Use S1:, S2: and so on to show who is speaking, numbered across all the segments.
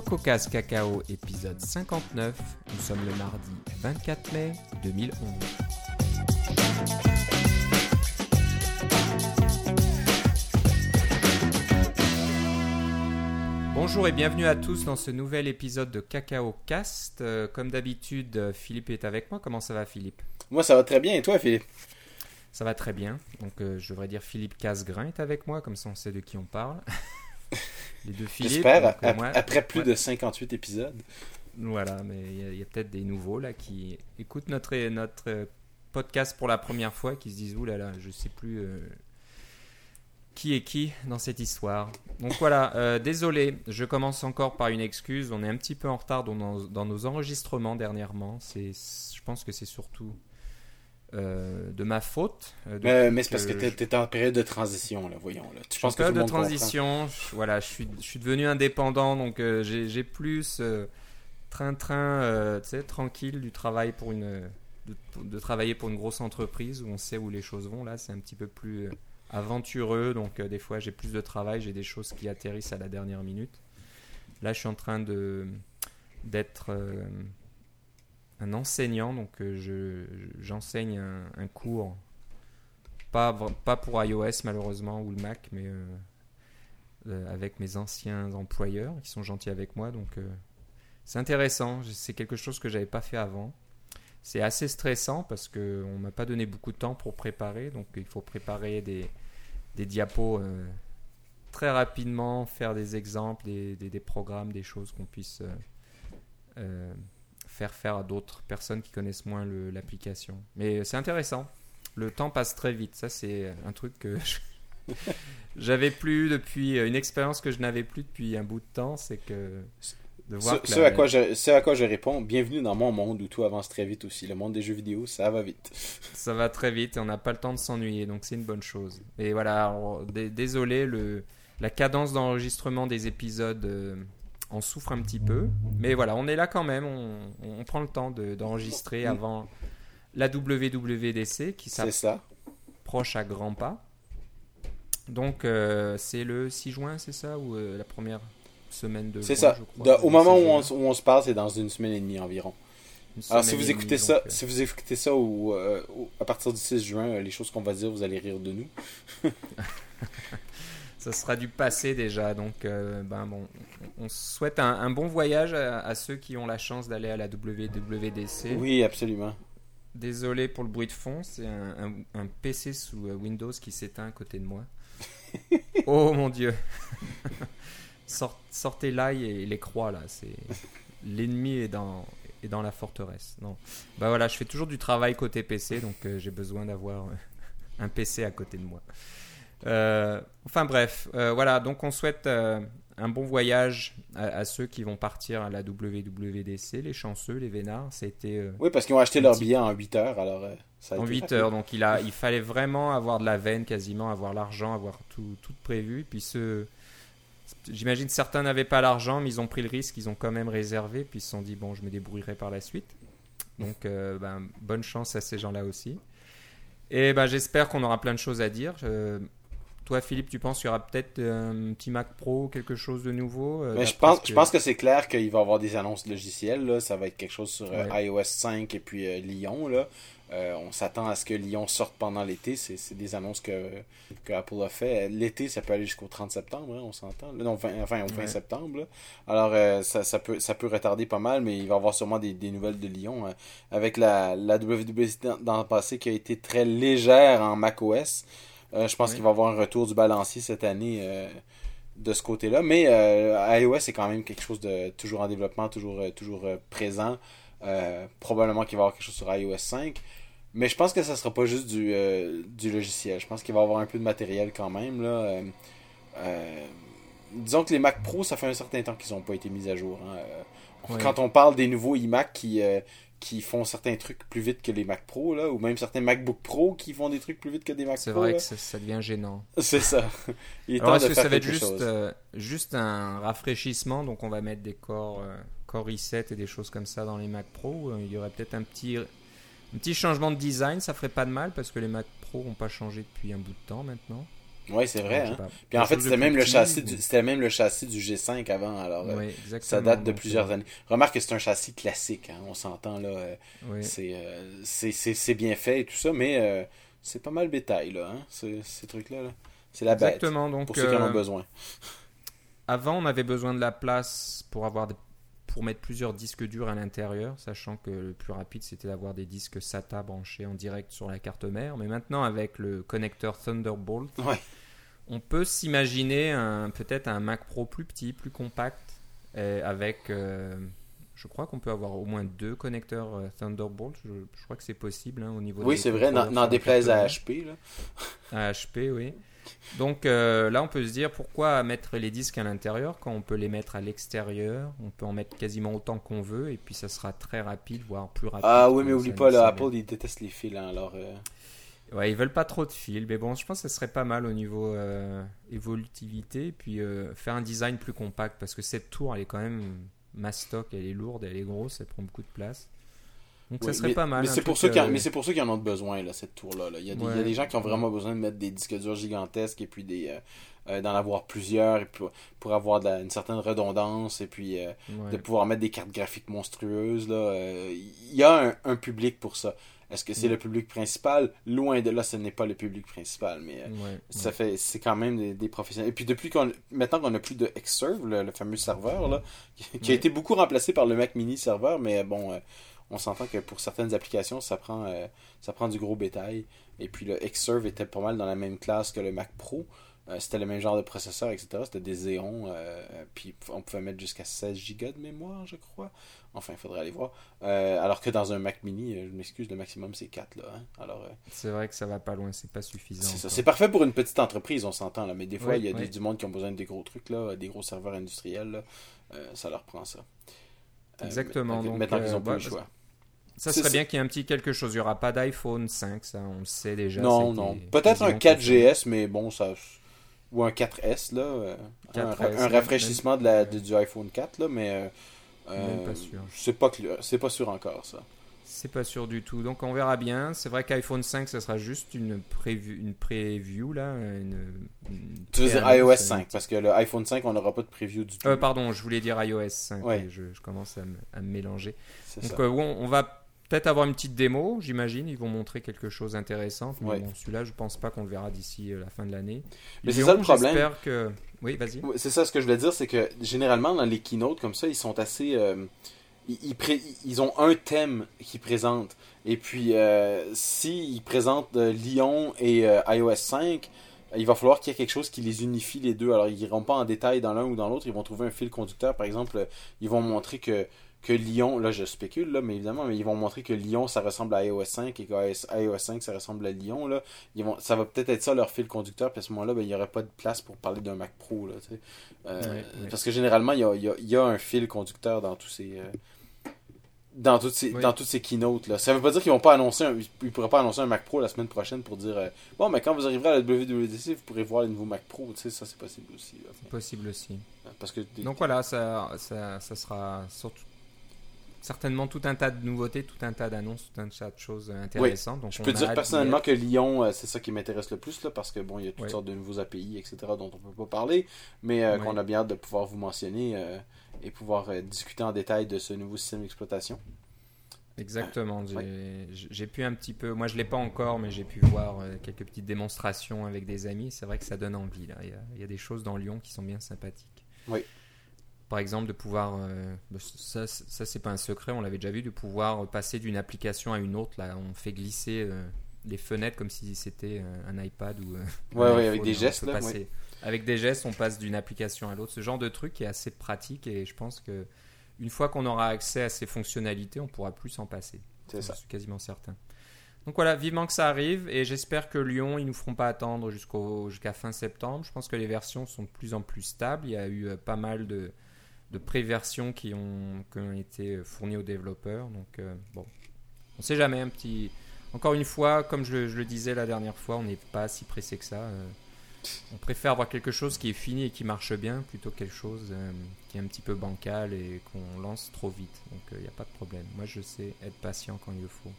S1: CocoCast Cacao, épisode 59. Nous sommes le mardi 24 mai 2011. Bonjour et bienvenue à tous dans ce nouvel épisode de Cacao Cast. Euh, comme d'habitude, Philippe est avec moi. Comment ça va, Philippe?
S2: Moi, ça va très bien. Et toi, Philippe?
S1: Ça va très bien. Donc, euh, je devrais dire Philippe Casgrain est avec moi, comme ça on sait de qui on parle.
S2: Les deux Philippe. J'espère, après plus de 58 épisodes.
S1: Voilà, mais il y a, peut-être des nouveaux là qui écoutent notre, notre podcast pour la première fois, qui se disent Ouh là là, je sais plus qui est qui dans cette histoire. Donc voilà, euh, désolé, je commence encore par une excuse. On est un petit peu en retard dans nos, enregistrements dernièrement. C'est, je pense que c'est surtout euh, de ma faute.
S2: Euh, mais, c'est parce que tu étais en période de transition, là, voyons. Là.
S1: Tu penses que de transition, je, voilà, je suis, je suis devenu indépendant, donc j'ai, plus train-train, tu sais, tranquille du travail pour une. De, de, travailler pour une grosse entreprise où on sait où les choses vont. Là, c'est un petit peu plus aventureux, donc euh, des fois j'ai plus de travail, j'ai des choses qui atterrissent à la dernière minute. Là, je suis en train de d'être euh, un enseignant, donc euh, je j'enseigne un, cours, pas, pour iOS malheureusement ou le Mac, mais avec mes anciens employeurs qui sont gentils avec moi, donc c'est intéressant. C'est quelque chose que j'avais pas fait avant. C'est assez stressant parce qu'on m'a pas donné beaucoup de temps pour préparer, donc il faut préparer des, diapos euh, très rapidement, faire des exemples, des, programmes, des choses qu'on puisse euh, euh, faire faire à d'autres personnes qui connaissent moins l'application. Mais c'est intéressant. Le temps passe très vite. Ça, c'est un truc que j'avais plus depuis une expérience que je n'avais plus depuis un bout de temps. C'est que
S2: ce, à quoi je, à quoi je réponds, bienvenue dans mon monde où tout avance très vite aussi. Le monde des jeux vidéo, ça va vite.
S1: Ça va très vite et on n'a pas le temps de s'ennuyer, donc c'est une bonne chose. Et voilà, désolé, le, la cadence d'enregistrement des épisodes euh, en souffre un petit peu. Mais voilà, on est là quand même, on, prend le temps d'enregistrer mm. avant la WWDC qui s'approche à grands pas. Donc euh, c'est le 6 juin, c'est ça Ou euh, la première semaine de.
S2: C'est ça. au moment où on, se parle, c'est dans une semaine et demie environ. Alors si vous, écoutez ça, si vous écoutez ça à partir du 6 juin, euh, les choses qu'on va dire, vous allez rire de nous.
S1: ça sera du passé déjà, donc euh, ben bon, on souhaite un, bon voyage à, ceux qui ont la chance d'aller à la WWDC.
S2: Oui, absolument.
S1: Désolé pour le bruit de fond, c'est un, un, PC sous euh, Windows qui s'éteint à côté de moi. oh mon dieu sortez l'ail et les croix là. C'est l'ennemi est dans est dans la forteresse. Non. Bah voilà, je fais toujours du travail côté PC, donc euh, j'ai besoin d'avoir euh, un PC à côté de moi. Euh, enfin bref, voilà. Donc on souhaite un bon voyage à, ceux qui vont partir à la WWDC, les chanceux, les vénards. C'était.
S2: oui, parce qu'ils ont acheté leur billet en 8 heures, alors.
S1: Ça a en 8 heures, donc il, a, il fallait vraiment avoir de la veine quasiment, avoir l'argent, avoir tout, tout prévu. Puis J'imagine certains n'avaient pas l'argent, mais ils ont pris le risque, ils ont quand même réservé, puis ils se sont dit, bon, je me débrouillerai par la suite. Donc, euh, ben, bonne chance à ces gens-là aussi. Et ben, j'espère qu'on aura plein de choses à dire. Euh, toi, Philippe, tu penses qu'il y aura peut-être un petit Mac Pro, quelque chose de nouveau
S2: euh, je, pense, que... je pense que c'est clair qu'il va y avoir des annonces logicielles. Ça va être quelque chose sur iOS 5 et puis Lyon. Là. Euh, on s'attend à ce que Lyon sorte pendant l'été. C'est des annonces que, que, Apple a fait. L'été, ça peut aller jusqu'au 30 septembre, hein, on s'entend. Non, enfin, au 20 septembre. Alors, euh, ça, ça, peut, ça peut retarder pas mal, mais il va y avoir sûrement des, nouvelles de Lyon. Euh, avec la, la WWDC dans, le passé qui a été très légère en macOS, je pense qu'il va y avoir un retour du balancier cette année de ce côté-là. Mais iOS, c'est quand même quelque chose de toujours en développement, toujours, toujours présent. probablement qu'il va y avoir quelque chose sur iOS 5. Mais je pense que ça sera pas juste du, euh, du logiciel. Je pense qu'il va y avoir un peu de matériel quand même. Là. Euh, euh, disons que les Mac Pro, ça fait un certain temps qu'ils n'ont pas été mis à jour. Hein. Quand on parle des nouveaux iMac qui, qui font certains trucs plus vite que les Mac Pro, là, ou même certains MacBook Pro qui font des trucs plus vite que des Mac Pro.
S1: C'est vrai que ça, devient gênant.
S2: C'est ça.
S1: Il est temps de que ça va être juste, juste un rafraîchissement, donc on va mettre des corps, Core i7 et des choses comme ça dans les Mac Pro. Il y aurait peut-être un petit un petit changement de design, ça ferait pas de mal parce que les Mac Pro n'ont pas changé depuis un bout de temps maintenant.
S2: Oui, c'est vrai. Hein. Puis en fait, c'était même, le châssis du, c'était même le châssis du G5 avant. Alors, euh, ça date de plusieurs années. Remarque que c'est un châssis classique. Hein, on s'entend là. Euh, c'est, c'est, bien fait et tout ça, mais c'est pas mal bétail, là, hein, ces, trucs-là. C'est la bête.
S1: Exactement. Donc,
S2: pour ceux qui en ont besoin.
S1: Avant, on avait besoin de la place pour avoir pour mettre plusieurs disques durs à l'intérieur, sachant que le plus rapide c'était d'avoir des disques SATA branchés en direct sur la carte mère. Mais maintenant, avec le connecteur Thunderbolt, on peut s'imaginer peut-être un Mac Pro plus petit, plus compact, avec. Euh, je crois qu'on peut avoir au moins deux connecteurs euh, Thunderbolt. Je, crois que c'est possible hein, au niveau.
S2: Oui, c'est vrai. N'en déplaise à HP.
S1: À HP, oui. Donc euh, là, on peut se dire pourquoi mettre les disques à l'intérieur quand on peut les mettre à l'extérieur? On peut en mettre quasiment autant qu'on veut et puis ça sera très rapide, voire plus rapide.
S2: Ah oui, mais oublie pas, là, Apple, ils détestent les fils. Hein, alors, euh.
S1: Ouais, ils veulent pas trop de fils, mais bon, je pense que ce serait pas mal au niveau euh, évolutivité, et puis faire un design plus compact, parce que cette tour, elle est quand même mastoc, elle est lourde, elle est grosse, elle prend beaucoup de place. Donc ça serait pas mal.
S2: Mais c'est pour, ceux qui en, mais pour ceux qui en ont besoin, là, cette tour-là. Il, y a des, il y a des gens qui ont vraiment besoin de mettre des disques durs gigantesques et puis des, euh, euh, d'en avoir plusieurs et pour, pour avoir de une certaine redondance et puis euh, de pouvoir mettre des cartes graphiques monstrueuses. Là, il y a un, public pour ça. Est-ce que c'est le public principal? Loin de là, ce n'est pas le public principal, mais ça fait, c'est quand même des, professionnels. Et puis depuis qu'on, maintenant qu'on a plus de Xserve, le, le fameux serveur là, qui, a été beaucoup remplacé par le Mac Mini serveur, mais bon, on s'entend que pour certaines applications, ça prend, euh, ça prend du gros bétail. Et puis le Xserve était pas mal dans la même classe que le Mac Pro. Euh, c'était le même genre de processeur, etc. C'était des Xeon. Euh, puis on pouvait mettre jusqu'à 16 Go de mémoire, je crois. Enfin, il faudrait aller voir. alors que dans un Mac mini, je m'excuse, le maximum c'est 4. Là, hein. alors,
S1: c'est vrai que ça va pas loin, c'est pas suffisant.
S2: C'est C'est parfait pour une petite entreprise, on s'entend. là Mais des fois, il y a du monde qui ont besoin de des gros trucs, là, des gros serveurs industriels. ça leur prend ça.
S1: Exactement.
S2: maintenant qu'ils ont pas le choix.
S1: Ça serait bien qu'il y ait un petit quelque chose. Il n'y aura pas d'iPhone 5, ça, on le sait déjà.
S2: Non, non. Peut-être un 4GS, mais bon, ça. Ou un 4S, là. Euh, un, rafraîchissement de la, du iPhone 4, là, mais. Euh, pas sûr. C'est pas, c'est pas sûr encore, ça.
S1: C'est pas sûr du tout. Donc on verra bien. C'est vrai qu'iPhone 5, ça sera juste une preview, une preview là.
S2: tu veux dire iOS 5 Parce que le iPhone 5, on n'aura pas de preview du tout.
S1: Euh, pardon, je voulais dire iOS 5. Je, commence à me, à me mélanger. Donc euh, on va peut-être avoir une petite démo, j'imagine. Ils vont montrer quelque chose d'intéressant. Mais bon, celui-là, je pense pas qu'on le verra d'ici euh, la fin de l'année.
S2: Mais c'est ça le problème.
S1: J'espère que. Oui, vas-y.
S2: C'est ça ce que je voulais dire, c'est que généralement dans les keynotes comme ça, ils sont assez. Euh, ils, ils, ont un thème qu'ils présentent. Et puis, euh, s'ils présentent Lyon et iOS 5, il va falloir qu'il y ait quelque chose qui les unifie les deux. Alors, ils n'iront pas en détail dans l'un ou dans l'autre. Ils vont trouver un fil conducteur. Par exemple, ils vont montrer que que Lyon, là je spécule, là, mais évidemment, mais ils vont montrer que Lyon ça ressemble à iOS 5 et que iOS 5 ça ressemble à Lyon. Là. Ils vont, ça va peut-être être ça leur fil conducteur, puis à ce moment-là, ben, il n'y aurait pas de place pour parler d'un Mac Pro. Là, euh, Parce que généralement, il y a, il y a, un fil conducteur dans tous ces. Euh, dans toutes ces, dans toutes ces keynotes là. Ça veut pas dire qu'ils vont pas annoncer un, ils pourraient pas annoncer un Mac Pro la semaine prochaine pour dire euh, bon mais quand vous arriverez à la WWDC vous pourrez voir les nouveaux Mac Pro, tu sais ça c'est possible aussi.
S1: C'est possible aussi.
S2: Parce que
S1: Donc voilà, ça, ça, ça sera surtout certainement tout un tas de nouveautés, tout un tas d'annonces, tout un tas de choses intéressantes. Donc
S2: je peux dire personnellement que Lyon, euh, c'est ça qui m'intéresse le plus, là, parce que bon, il y a toutes sortes de nouveaux API, etc., dont on ne peut pas parler, mais euh, qu'on a bien hâte de pouvoir vous mentionner euh, et pouvoir discuter en détail de ce nouveau système d'exploitation.
S1: Exactement. J'ai pu un petit peu, moi je l'ai pas encore, mais j'ai pu voir quelques petites démonstrations avec des amis. C'est vrai que ça donne envie. Là. Il, y a, il y a des choses dans Lyon qui sont bien sympathiques.
S2: Oui
S1: par exemple, de pouvoir, euh, bah, ça, ça c'est pas un secret, on l'avait déjà vu, de pouvoir passer d'une application à une autre. Là, on fait glisser euh, les fenêtres comme si c'était euh, un iPad ou.
S2: ouais, ouais, avec des gestes. Là,
S1: Avec des gestes, on passe d'une application à l'autre. Ce genre de truc est assez pratique et je pense que une fois qu'on aura accès à ces fonctionnalités, on pourra plus s'en passer.
S2: C'est ça.
S1: Je suis quasiment certain. Donc voilà, vivement que ça arrive et j'espère que Lyon, ils nous feront pas attendre jusqu'à fin septembre. Je pense que les versions sont de plus en plus stables. Il y a eu pas mal de, de préversions qui ont, qui ont été fournies aux développeurs. Donc, euh, bon, on sait jamais. Un petit... Encore une fois, comme je, le disais la dernière fois, on n'est pas si pressé que ça. Euh. on préfère avoir quelque chose qui est fini et qui marche bien plutôt que quelque chose euh, qui est un petit peu bancal et qu'on lance trop vite. Donc, il n'y a pas de problème. Moi, je sais être patient quand il le faut.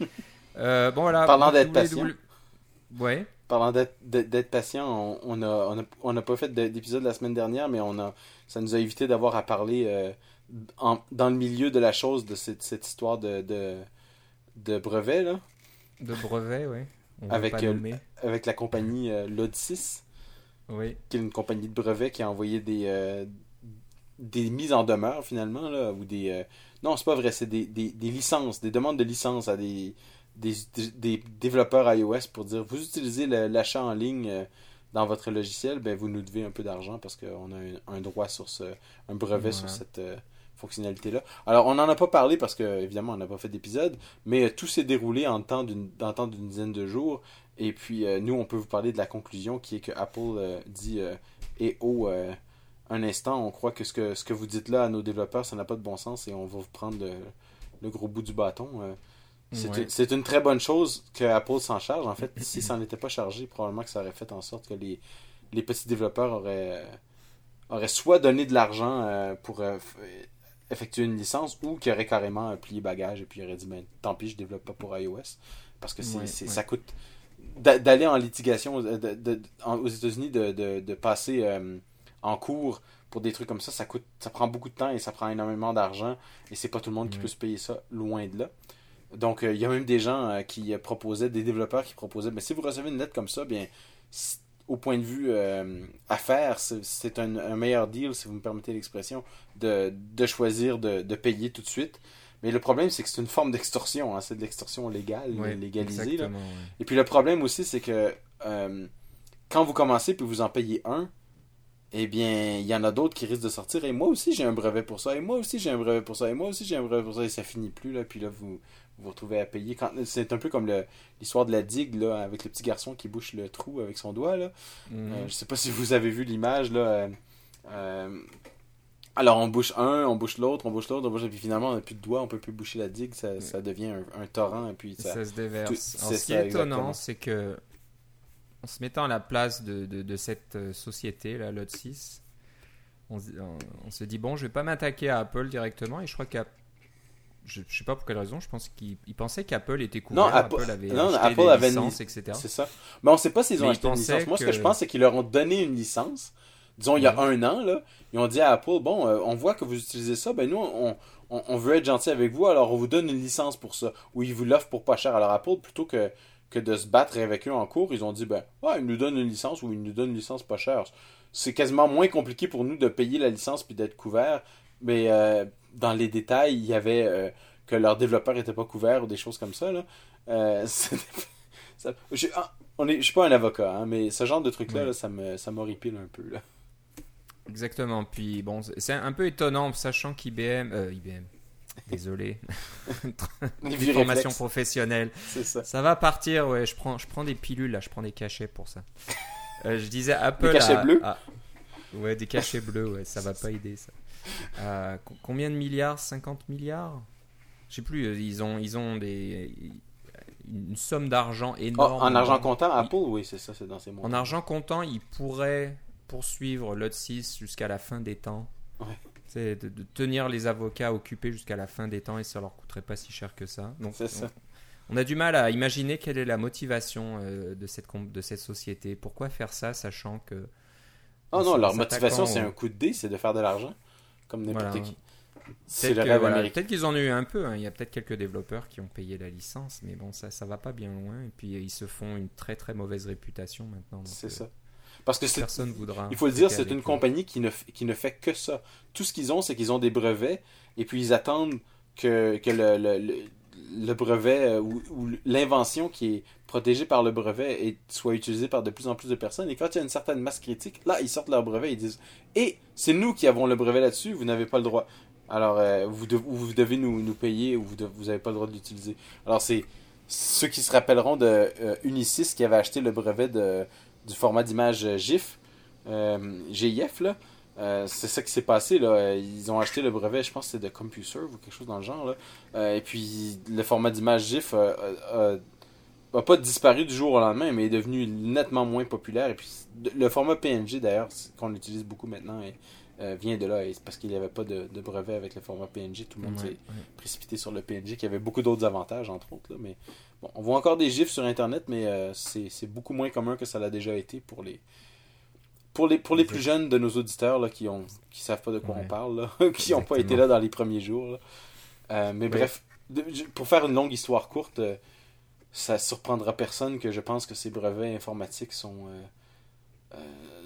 S1: bon, voilà.
S2: Parlant d'être patient.
S1: Ouais.
S2: Parlant d'être patient, on n'a on a, pas fait d'épisode la semaine dernière, mais on a, ça nous a évité d'avoir à parler euh, dans le milieu de la chose de cette, cette histoire de, de, de brevet. Là.
S1: De brevet, oui.
S2: Avec, euh, avec la compagnie euh, Lodsis.
S1: Oui.
S2: Qui est une compagnie de brevets qui a envoyé des, des mises en demeure finalement. Là, ou des, non, c'est pas vrai, c'est des, des, des licences, des demandes de licences à des des, développeurs iOS pour dire vous utilisez l'achat en ligne euh, dans votre logiciel, ben vous nous devez un peu d'argent parce qu'on a un, droit sur ce, un brevet sur cette euh, fonctionnalité-là. Alors, on n'en a pas parlé parce que, évidemment, on n'a pas fait d'épisode, mais euh, tout s'est déroulé en temps d'une dizaine de jours. Et puis, nous, on peut vous parler de la conclusion qui est que Apple dit et oh, un instant, on croit que ce, que ce que vous dites là à nos développeurs, ça n'a pas de bon sens et on va vous prendre le gros bout du bâton. C'est une très bonne chose que Apple s'en charge. En fait, si ça n'était pas chargé, probablement que ça aurait fait en sorte que les, les petits développeurs auraient, auraient soit donné de l'argent euh, pour euh, effectuer une licence ou qu'ils auraient carrément plié bagage et puis auraient dit ben, tant pis, je développe pas pour iOS. Parce que c'est ça coûte. D'aller en litigation aux États-Unis, de, passer euh, en cours pour des trucs comme ça, ça coûte ça prend beaucoup de temps et ça prend énormément d'argent et c'est pas tout le monde qui peut se payer ça, loin de là. Donc, euh, il y a même des gens euh, qui proposaient, des développeurs qui proposaient, mais si vous recevez une lettre comme ça, bien, au point de vue euh, affaires, c'est un, meilleur deal, si vous me permettez l'expression, de, choisir de, payer tout de suite. Mais le problème, c'est que c'est une forme d'extorsion. Hein. c'est de l'extorsion légale, légalisée. Et puis le problème aussi, c'est que quand vous commencez puis vous en payez un, eh bien, il y en a d'autres qui risquent de sortir. Et moi aussi, j'ai un brevet pour ça. Et moi aussi, j'ai un brevet pour ça. Et moi aussi, j'ai un brevet pour ça. Et ça finit plus. Là. Puis là, vous vous, retrouvez à payer. Quand... C'est un peu comme l'histoire de la digue, là, avec le petit garçon qui bouche le trou avec son doigt. Là. Euh, je sais pas si vous avez vu l'image. là. Euh, euh, alors, on bouche un, on bouche l'autre, on bouche l'autre, et puis finalement, on n'a plus de doigts, on peut plus boucher la digue. Ça, ça devient un, torrent. Et puis
S1: ça, se déverse. ce qui est étonnant, c'est que en se mettant à la place de, de, cette société, la Lot 6, on, on, se dit bon, je vais pas m'attaquer à Apple directement et je crois qu'à je, ne sais pas pour quelle raison, je pense qu'ils pensaient qu'Apple était couvert, non, Apple, avait non, Apple des avait licences, etc.
S2: C'est ça. Mais on sait pas s'ils ont acheté une licence. Moi, ce que je pense, c'est qu'ils leur ont donné une licence. Disons, il y a un an, là, ils ont dit à Apple, bon, euh, on voit que vous utilisez ça, ben nous, on, on, on, veut être gentil avec vous, alors on vous donne une licence pour ça. Ou ils vous l'offrent pour pas cher. Alors Apple, plutôt que que de se battre avec eux en cours, ils ont dit ben, ouais, ils nous donnent une licence ou ils nous donnent une licence pas chère. C'est quasiment moins compliqué pour nous de payer la licence puis d'être couvert. Mais euh, dans les détails, il y avait euh, que leurs développeurs n'étaient pas couverts ou des choses comme ça. Là. Euh, je, ah, on est, je suis pas un avocat, hein, mais ce genre de truc-là, ça me ça m'horripile un peu. Là.
S1: Exactement. Puis bon, c'est un peu étonnant, sachant qu'IBM, IBM, Désolé. Formation professionnelle.
S2: Ça.
S1: ça. va partir, ouais. Je prends, je prends des pilules là, je prends des cachets pour ça. Euh, je disais Apple.
S2: Des cachets bleus?
S1: Ouais, des cachets bleus, ouais, ça va pas aider ça. Euh, combien de milliards? 50 milliards? Je sais plus, euh, ils ont, ils ont des, une somme d'argent énorme.
S2: en argent comptant, Apple, oui, c'est ça, c'est dans ces mots.
S1: En argent comptant, ils pourraient poursuivre l'Ot 6 jusqu'à la fin des temps.
S2: Ouais
S1: de, de, tenir les avocats occupés jusqu'à la fin des temps et ça leur coûterait pas si cher que ça. Donc,
S2: ça.
S1: On, a du mal à imaginer quelle est la motivation euh, de, cette, de cette société. Pourquoi faire ça sachant que.
S2: Oh non, leur motivation c'est un coup de dé, c'est de faire de l'argent, comme n'importe qui. C'est.
S1: Peut-être qu'ils en ont eu un peu. Hein. Il y a peut-être quelques développeurs qui ont payé la licence, mais bon, ça, ça va pas bien loin. Et puis ils se font une très très mauvaise réputation maintenant.
S2: C'est ça. Parce que
S1: personne voudra.
S2: Il faut le dire, c'est une compagnie qui ne, qui ne fait que ça. Tout ce qu'ils ont, c'est qu'ils ont des brevets et puis ils attendent que, que le, le, le, brevet euh, ou, l'invention qui est protégée par le brevet et soit utilisée par de plus en plus de personnes. Et quand il y a une certaine masse critique, là, ils sortent leur brevet et ils disent Et c'est nous qui avons le brevet là-dessus, vous n'avez pas le droit. Alors, euh, vous, vous, devez nous, nous, payer ou vous n'avez pas le droit de l'utiliser. Alors, c'est ceux qui se rappelleront de euh, Unisys qui avait acheté le brevet de, du format d'image GIF, GIF, là. Euh, c'est ça qui s'est passé. Là. Ils ont acheté le brevet, je pense que c'est de CompuServe ou quelque chose dans le genre. Là. Euh, et puis le format d'image GIF n'a pas disparu du jour au lendemain, mais est devenu nettement moins populaire. Et puis le format PNG d'ailleurs, qu'on utilise beaucoup maintenant, est, vient de là. parce qu'il n'y avait pas de, brevet avec le format PNG. Tout le monde s'est précipité sur le PNG, qui avait beaucoup d'autres avantages, entre autres. mais bon, on voit encore des gifs sur Internet, mais c'est beaucoup moins commun que ça l'a déjà été pour les, pour les, pour les plus jeunes de nos auditeurs là, qui ont qui savent pas de quoi on parle, qui n'ont pas été là dans les premiers jours. mais bref, pour faire une longue histoire courte, ça surprendra personne que je pense que ces brevets informatiques sont. Euh, euh,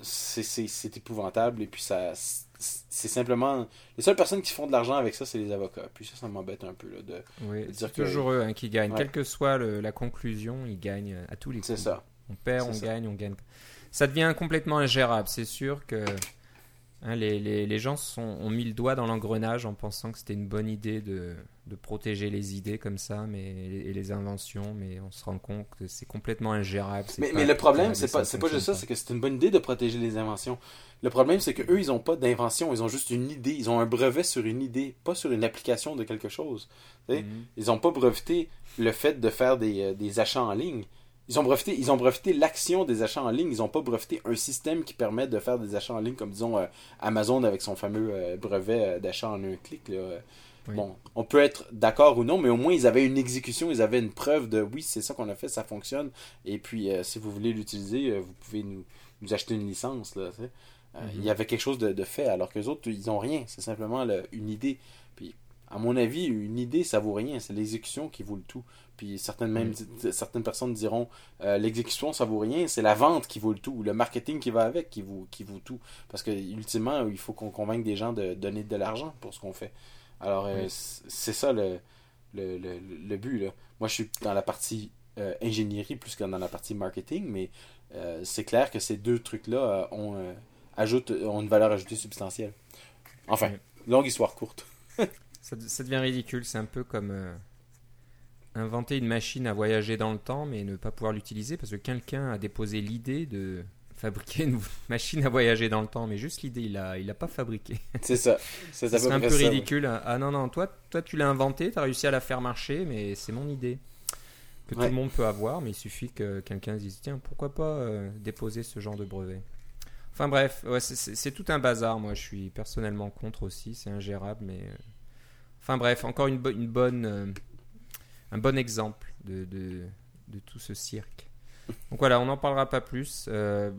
S2: c'est épouvantable et puis ça. C'est simplement. Les seules personnes qui font de l'argent avec ça, c'est les avocats. Puis ça, ça m'embête un peu. Là, de,
S1: oui, c'est toujours eux hein, qui gagnent. Quelle que soit la conclusion, ils gagnent à tous les coups.
S2: C'est ça.
S1: On perd, on gagne, on gagne. Ça devient complètement ingérable. C'est sûr que Hein, les, les, les, gens sont, ont mis le doigt dans l'engrenage en pensant que c'était une bonne idée de, de, protéger les idées comme ça mais, et les inventions, mais on se rend compte que c'est complètement ingérable.
S2: Mais, mais, le problème, c'est pas, pas juste ça, c'est que c'est une bonne idée de protéger les inventions. Le problème, c'est qu'eux, ils n'ont pas d'invention, ils ont juste une idée. Ils ont un brevet sur une idée, pas sur une application de quelque chose. Mhm. Ils n'ont pas breveté le fait de faire des, euh, des achats en ligne. Ils ont breveté, ils ont breveté l'action des achats en ligne. Ils n'ont pas breveté un système qui permet de faire des achats en ligne, comme disons euh, Amazon avec son fameux euh, brevet euh, d'achat en un clic. Bon, on peut être d'accord ou non, mais au moins ils avaient une exécution, ils avaient une preuve de oui, c'est ça qu'on a fait, ça fonctionne. Et puis, si vous voulez l'utiliser, vous pouvez nous, nous, acheter une licence. Là, Il y avait quelque chose de, fait, alors que les autres, ils n'ont rien. C'est simplement une idée. À mon avis, une idée, ça vaut rien. C'est l'exécution qui vaut le tout. Puis certaines, même, certaines personnes diront euh, l'exécution, ça vaut rien, c'est la vente qui vaut le tout, ou le marketing qui va avec qui vaut, qui vaut tout. Parce que ultimement, il faut qu'on convainque des gens de donner de l'argent pour ce qu'on fait. Alors, euh, c'est ça le, le, le, but. Là. Moi, je suis dans la partie euh, ingénierie plus que dans la partie marketing, mais c'est clair que ces deux trucs-là ont, ont une valeur ajoutée substantielle. Enfin, longue histoire courte.
S1: ça, ça, devient ridicule, c'est un peu comme inventer une machine à voyager dans le temps, mais ne pas pouvoir l'utiliser parce que quelqu'un a déposé l'idée de fabriquer une machine à voyager dans le temps, mais juste l'idée, il a, il a pas fabriqué.
S2: C'est ça.
S1: C'est un peu ridicule. Ah non, non, toi, toi tu l'as inventé, tu as réussi à la faire marcher, mais c'est mon idée. Que tout le monde peut avoir, mais il suffit que quelqu'un dise tiens, pourquoi pas euh, déposer ce genre de brevet. Enfin bref, ouais, c'est tout un bazar. Moi, je suis personnellement contre aussi, c'est ingérable, mais. Enfin bref, encore une, une bonne. Euh, un bon exemple de, de, de, tout ce cirque. Donc voilà, on n'en parlera pas plus. Euh,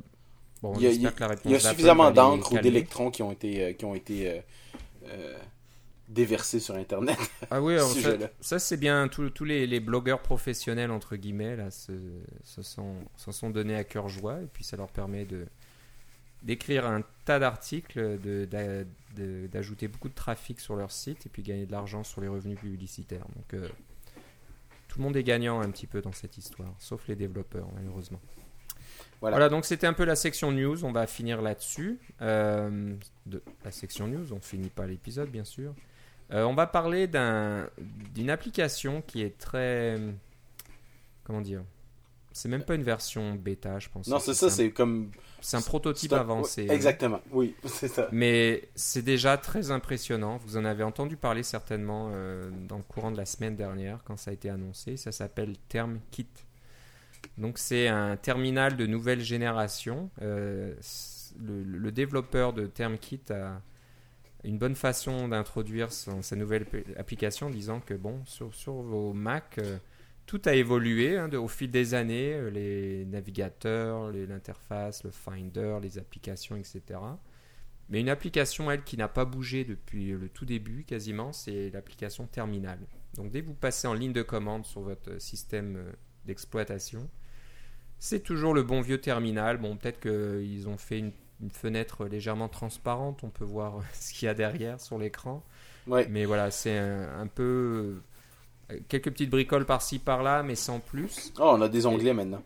S2: bon, il y a, il y a suffisamment d'encre ou d'électrons qui ont été, euh, qui ont été déversés sur Internet.
S1: Ah oui, ça, ça c'est bien. Tous les, les, blogueurs professionnels, entre guillemets, là, se, se, sont, se sont donnés à cœur joie. Et puis ça leur permet de d'écrire un tas d'articles, d'ajouter beaucoup de trafic sur leur site et puis gagner de l'argent sur les revenus publicitaires. Donc tout le monde est gagnant un petit peu dans cette histoire, sauf les développeurs, malheureusement. Voilà. donc c'était un peu la section news. On va finir là-dessus. Euh, de la section news, on finit pas l'épisode, bien sûr. Euh, on va parler d'une application qui est très. Comment dire C'est même pas une version bêta, je pense.
S2: Non, c'est ça, c'est comme
S1: c'est un prototype avancé.
S2: Hein. Exactement, oui, c'est ça.
S1: Mais c'est déjà très impressionnant. Vous en avez entendu parler certainement euh, dans le courant de la semaine dernière quand ça a été annoncé. Ça s'appelle TermKit. Donc c'est un terminal de nouvelle génération. Euh, le, développeur de TermKit a une bonne façon d'introduire sa nouvelle application en disant que bon, sur, sur vos Mac, euh, tout a évolué hein, au fil des années, euh, les navigateurs, l'interface, le Finder, les applications, etc. Mais une application, elle, qui n'a pas bougé depuis le tout début quasiment, c'est l'application Terminal. Donc dès que vous passez en ligne de commande sur votre système euh, d'exploitation, c'est toujours le bon vieux terminal. Bon, peut-être qu'ils ont fait une, fenêtre légèrement transparente, on peut voir ce qu'il y a derrière sur l'écran. Mais voilà, c'est un, peu Quelques petites bricoles par-ci par-là, mais sans plus.
S2: Oh, on a des onglets maintenant.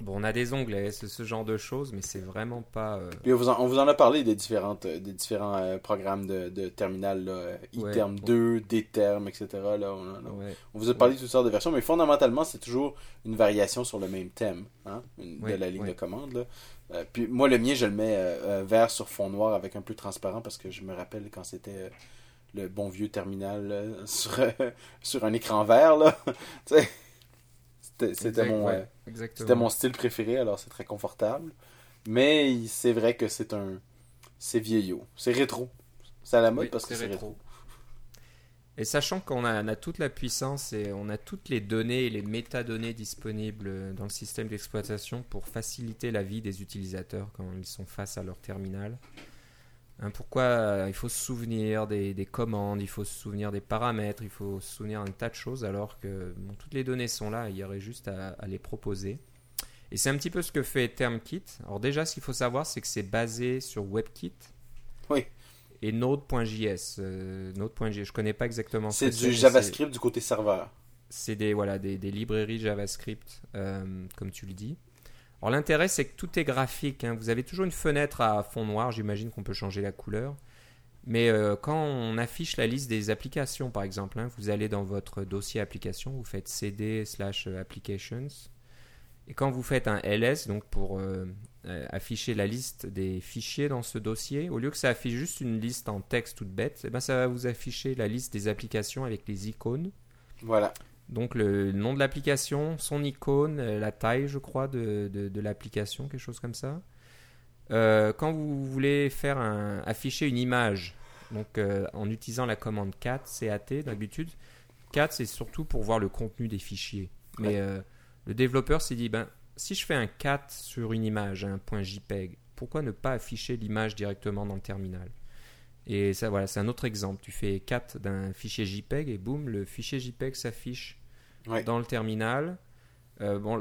S1: Bon, on a des onglets, c'est ce genre de choses, mais c'est vraiment pas. Euh,
S2: Puis on vous, en, a parlé des, différentes, des différents euh, programmes de, de terminal, là, term 2, D-term, etc. Là, on, vous a parlé de toutes sortes de versions, mais fondamentalement, c'est toujours une variation sur le même thème hein, de la ligne de commande. Là. Euh, puis moi, le mien, je le mets vert sur fond noir avec un peu transparent parce que je me rappelle quand c'était le bon vieux terminal sur, sur un écran vert. Là. c'était, mon, euh, c'était mon style préféré, alors c'est très confortable. Mais c'est vrai que c'est un c'est vieillot. C'est rétro. C'est à la mode parce que c'est rétro.
S1: Et sachant qu'on a, toute la puissance et on a toutes les données et les métadonnées disponibles dans le système d'exploitation pour faciliter la vie des utilisateurs quand ils sont face à leur terminal. Hein, pourquoi euh, il faut se souvenir des, commandes, il faut se souvenir des paramètres, il faut se souvenir d'un tas de choses alors que toutes les données sont là, il y aurait juste à, les proposer. Et c'est un petit peu ce que fait TermKit. Alors déjà, ce qu'il faut savoir, c'est que c'est basé sur WebKit.
S2: Oui
S1: et Node.js. Euh, Node.js, je connais pas exactement.
S2: C'est du JavaScript du côté serveur.
S1: C'est des, voilà, des, librairies JavaScript, euh, comme tu le dis. Alors l'intérêt, c'est que tout est graphique. Hein. Vous avez toujours une fenêtre à fond noir, j'imagine qu'on peut changer la couleur. Mais euh, quand on affiche la liste des applications, par exemple, hein, vous allez dans votre dossier application, vous faites cd slash applications. Et quand vous faites un ls, donc pour euh, euh, afficher la liste des fichiers dans ce dossier, au lieu que ça affiche juste une liste en texte toute bête, eh ben ça va vous afficher la liste des applications avec les icônes.
S2: Voilà.
S1: Donc le nom de l'application, son icône, euh, la taille, je crois, de, de, l'application, quelque chose comme ça. quand vous voulez faire un, afficher une image, donc en utilisant la commande cat, CAT d'habitude, cat c'est surtout pour voir le contenu des fichiers. Mais le développeur s'est dit, ben, si je fais un cat sur une image, un point JPEG, pourquoi ne pas afficher l'image directement dans le terminal? Et ça, voilà, c'est un autre exemple. Tu fais cat d'un fichier JPEG et boum, le fichier JPEG s'affiche dans le terminal. Euh, bon,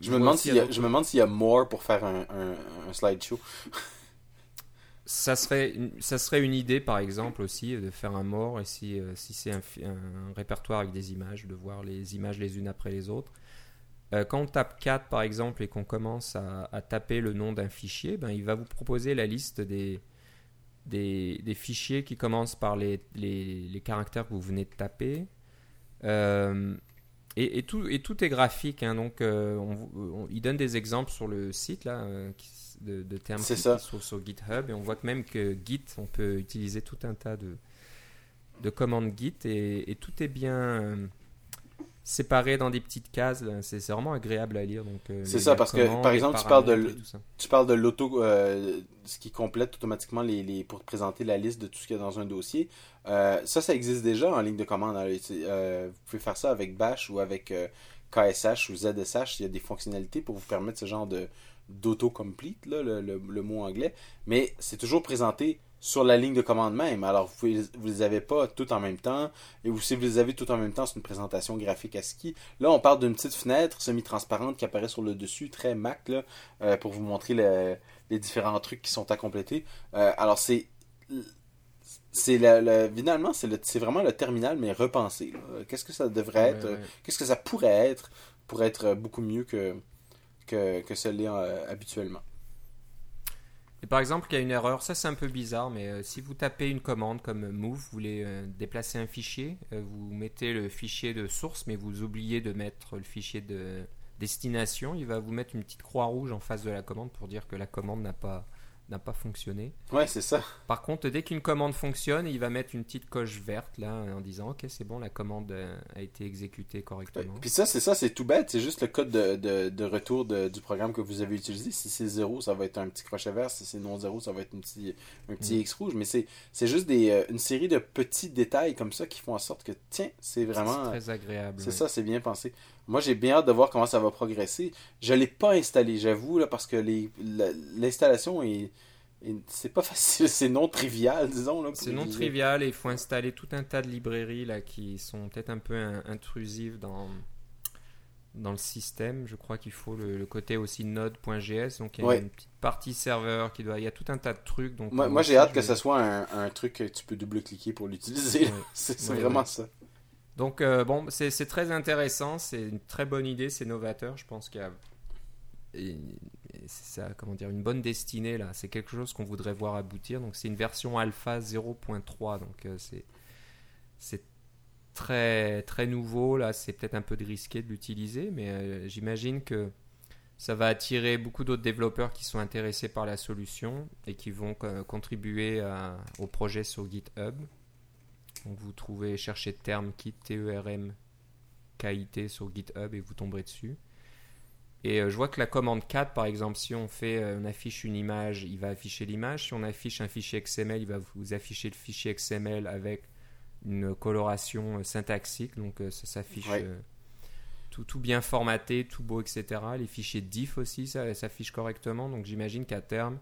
S2: je, me demande s'il y, a, je me demande s'il y a more pour faire un, un, slideshow.
S1: ça serait, ça serait une idée, par exemple, aussi, de faire un more, et si, euh, si c'est un, répertoire avec des images, de voir les images les unes après les autres. Euh, quand on tape 4 par exemple et qu'on commence à, taper le nom d'un fichier, ben, il va vous proposer la liste des, des, fichiers qui commencent par les, les, caractères que vous venez de taper. Euh, et, tout, et tout est graphique, hein, donc euh, on, il donne des exemples sur le site là, de, de, termes qui sont sur GitHub, et on voit que même que Git, on peut utiliser tout un tas de, de commandes Git, et, et tout est bien séparés dans des petites cases. C'est vraiment agréable à lire.
S2: Euh, c'est ça, parce que par exemple, tu parles de, tu parles de l'auto, euh, ce qui complète automatiquement les, les, pour te présenter la liste de tout ce qu'il y a dans un dossier. Euh, ça, ça existe déjà en ligne de commande. Hein. vous pouvez faire ça avec Bash ou avec KSH ou ZSH. Il y a des fonctionnalités pour vous permettre ce genre de d'auto-complete, le, le, mot anglais. Mais c'est toujours présenté sur la ligne de commande même. Alors, vous ne les avez pas tout en même temps. Et si vous les avez tout en même temps, c'est une présentation graphique à ski. Là, on parle d'une petite fenêtre semi-transparente qui apparaît sur le dessus, très Mac, là, euh, pour vous montrer les différents trucs qui sont à compléter. Euh, alors, c'est c'est finalement c'est vraiment le terminal mais repensé qu'est-ce que ça devrait être? qu'est-ce que ça pourrait être pour être beaucoup mieux que que, que ce l'est euh, habituellement?
S1: Et par exemple, il y a une erreur, ça c'est un peu bizarre, mais euh, si vous tapez une commande comme move, vous voulez euh, déplacer un fichier, euh, vous mettez le fichier de source, mais vous oubliez de mettre le fichier de destination, il va vous mettre une petite croix rouge en face de la commande pour dire que la commande n'a pas n'a pas fonctionné.
S2: Ouais, c'est ça.
S1: Par contre, dès qu'une commande fonctionne, il va mettre une petite coche verte là en disant OK, c'est bon, la commande euh, a été exécutée correctement.
S2: Puis ça, c'est ça, c'est tout bête, c'est juste le code de, de, retour du programme que vous avez utilisé. Si c'est 0, ça va être un petit crochet vert, si c'est non 0, ça va être un petit, un petit mm. X rouge, mais c'est c'est juste des, euh, une série de petits détails comme ça qui font en sorte que tiens, c'est vraiment
S1: très agréable.
S2: C'est ça, c'est bien pensé. Moi, j'ai bien hâte de voir comment ça va progresser. Je l'ai pas installé, j'avoue, là, parce que l'installation est, c'est pas facile, c'est non trivial, disons.
S1: C'est non trivial et il faut installer tout un tas de librairies là qui sont peut-être un peu intrusives dans dans le système. Je crois qu'il faut le, côté aussi node.js, donc il y a une petite partie serveur qui doit, il y a tout un tas de trucs. Donc
S2: moi, j'ai hâte que ce soit un, truc que tu peux double-cliquer pour l'utiliser. c'est vraiment ça.
S1: Donc, euh, bon, c'est très intéressant, c'est une très bonne idée, c'est novateur. Je pense qu'il y a. ça, comment dire, une bonne destinée là. C'est quelque chose qu'on voudrait voir aboutir. Donc, c'est une version alpha 0.3. Donc, euh, c'est très très nouveau là. C'est peut-être un peu risqué de l'utiliser, mais euh, j'imagine que ça va attirer beaucoup d'autres développeurs qui sont intéressés par la solution et qui vont contribuer au projet sur GitHub. Donc vous trouvez, cherchez terme kit T-E-R-M K-I-T sur GitHub et vous tomberez dessus. Et je vois que la commande 4, par exemple, si on fait, on affiche une image, il va afficher l'image. Si on affiche un fichier XML, il va vous afficher le fichier XML avec une coloration syntaxique. Donc ça s'affiche tout, tout, bien formaté, tout beau, etc. Les fichiers diff aussi, ça s'affiche correctement. Donc j'imagine qu'à terme,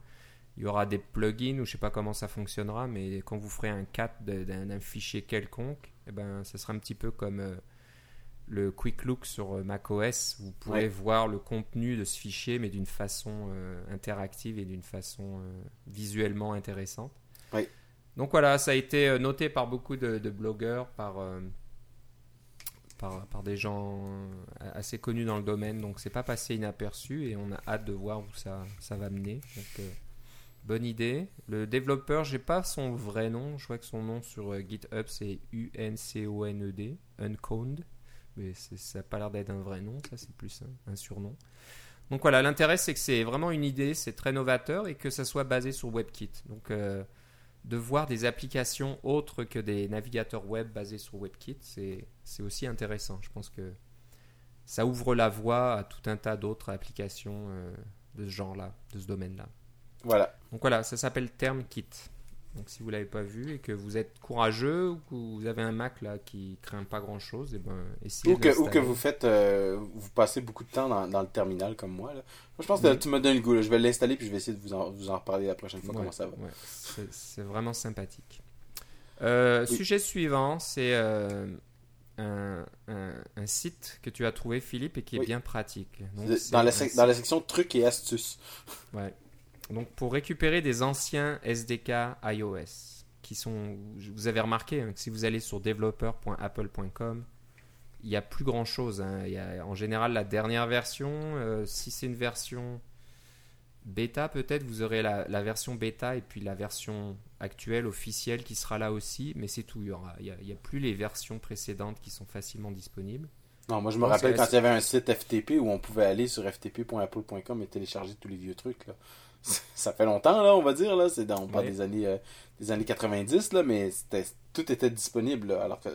S1: il y aura des plugins ou je sais pas comment ça fonctionnera, mais quand vous ferez un cat d'un fichier quelconque, eh ben, ça sera un petit peu comme euh, le Quick Look sur euh, macOS. Vous pourrez voir le contenu de ce fichier, mais d'une façon euh, interactive et d'une façon visuellement intéressante. Donc voilà, ça a été noté par beaucoup de, blogueurs, par, par, par, des gens assez connus dans le domaine. Donc c'est pas passé inaperçu et on a hâte de voir où ça, ça va mener. Donc, Bonne idée. Le développeur, j'ai pas son vrai nom. Je crois que son nom sur euh, GitHub c'est U-N-C-O-N-E-D, Unconed. Mais ça n'a pas l'air d'être un vrai nom, ça c'est plus un, surnom. Donc voilà, l'intérêt c'est que c'est vraiment une idée, c'est très novateur et que ça soit basé sur WebKit. Donc euh, de voir des applications autres que des navigateurs web basés sur WebKit, c'est aussi intéressant. Je pense que ça ouvre la voie à tout un tas d'autres applications euh, de ce genre-là, de ce domaine-là.
S2: Voilà.
S1: Donc voilà, ça s'appelle TermKit. Donc si vous l'avez pas vu et que vous êtes courageux ou que vous avez un Mac là qui craint pas grand chose, et eh ben essayez
S2: ou que, ou que vous faites, euh, vous passez beaucoup de temps dans, le terminal comme moi. Là. je pense que tu me donnes le goût. Je vais l'installer puis je vais essayer de vous en, vous en reparler la prochaine fois comment ça va.
S1: c'est vraiment sympathique. Euh, sujet suivant, c'est euh, un, un, site que tu as trouvé Philippe et qui est bien pratique.
S2: dans, la dans la section trucs et astuces.
S1: Ouais. Donc pour récupérer des anciens SDK iOS, qui sont, vous avez remarqué hein, que si vous allez sur developer.apple.com, il n'y a plus grand chose. Hein. Il y a, en général, la dernière version, euh, si c'est une version bêta, peut-être vous aurez la, version bêta et puis la version actuelle, officielle, qui sera là aussi, mais c'est tout. Il n'y a, a, plus les versions précédentes qui sont facilement disponibles.
S2: Non, moi je me rappelle quand il y avait un site FTP où on pouvait aller sur ftp.apple.com et télécharger tous les vieux trucs. Là. ça fait longtemps, là, on va dire. Là. C'est dans, pas des années, euh, des années 90, là, mais tout était disponible. alors que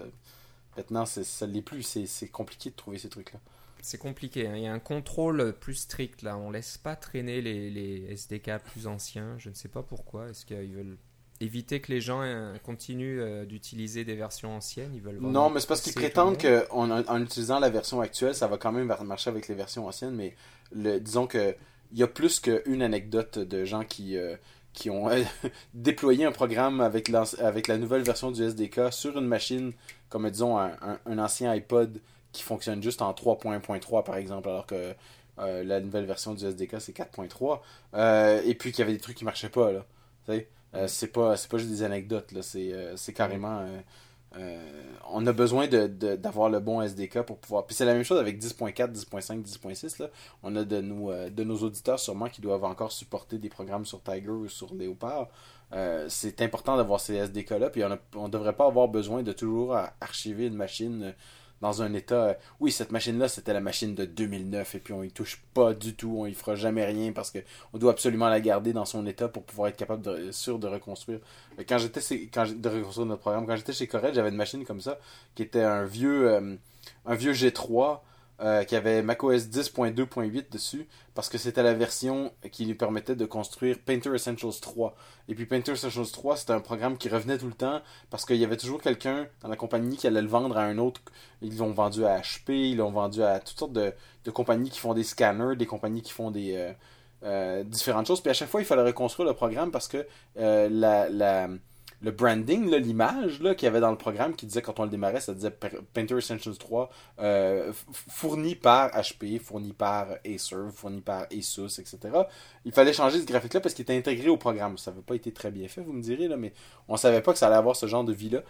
S2: maintenant, ça ne l'est plus. C'est compliqué de trouver ces trucs-là.
S1: C'est compliqué. Hein. Il y a un contrôle plus strict. là. On laisse pas traîner les, les SDK plus anciens. Je ne sais pas pourquoi. Est-ce qu'ils veulent éviter que les gens euh, continuent euh, d'utiliser des versions anciennes? Ils veulent
S2: Non, mais c'est parce qu'ils prétendent qu'en en utilisant la version actuelle, ça va quand même marcher avec les versions anciennes, mais le, disons que il y a plus qu'une anecdote de gens qui, euh, qui ont euh, déployé un programme avec, avec la nouvelle version du SDK sur une machine, comme disons un, un, ancien iPod qui fonctionne juste en 3.3 par exemple, alors que euh, la nouvelle version du SDK c'est 4.3, et puis qu'il y avait des trucs qui marchaient pas. là. c'est pas, pas juste des anecdotes, là, c'est carrément on a besoin d'avoir le bon SDK pour pouvoir. Puis c'est la même chose avec 10.4, 10.5, 10.6. On a de, nous, euh, de nos auditeurs sûrement qui doivent encore supporter des programmes sur Tiger ou sur Leopard. Euh, c'est important d'avoir ces SDK-là. Puis on ne devrait pas avoir besoin de toujours archiver une machine dans un état. Euh, oui, cette machine-là, c'était la machine de 2009 et puis on y touche pas du tout, on y fera jamais rien parce que on doit absolument la garder dans son état pour pouvoir être capable de sûr de reconstruire. Quand j'étais quand de reconstruire notre programme, quand j'étais chez Corel, j'avais une machine comme ça qui était un vieux euh, un vieux G3 euh, qui avait macOS 10.2.8 dessus, parce que c'était la version qui lui permettait de construire Painter Essentials 3. Et puis Painter Essentials 3, c'était un programme qui revenait tout le temps, parce qu'il y avait toujours quelqu'un dans la compagnie qui allait le vendre à un autre. Ils l'ont vendu à HP, ils l'ont vendu à toutes sortes de, compagnies qui font des scanners, des compagnies qui font des... Euh, euh, différentes choses. Puis à chaque fois, il fallait reconstruire le programme parce que la, la le branding, l'image qu'il y avait dans le programme qui disait quand on le démarrait, ça disait Painter Essentials 3 euh, fourni par HP, fourni par Acer, fourni par Asus, etc. Il fallait changer ce graphique-là parce qu'il était intégré au programme. Ça n'avait pas été très bien fait, vous me direz, là, mais on savait pas que ça allait avoir ce genre de vie-là.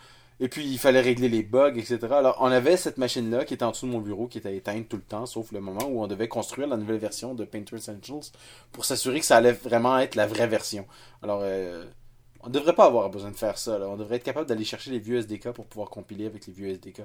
S2: Et puis il fallait régler les bugs, etc. Alors on avait cette machine-là qui était en dessous de mon bureau, qui était éteinte tout le temps, sauf le moment où on devait construire la nouvelle version de Painter Essentials pour s'assurer que ça allait vraiment être la vraie version. Alors euh, on devrait pas avoir besoin de faire ça. On devrait être capable d'aller chercher les vieux SDK pour pouvoir compiler avec les vieux SDK.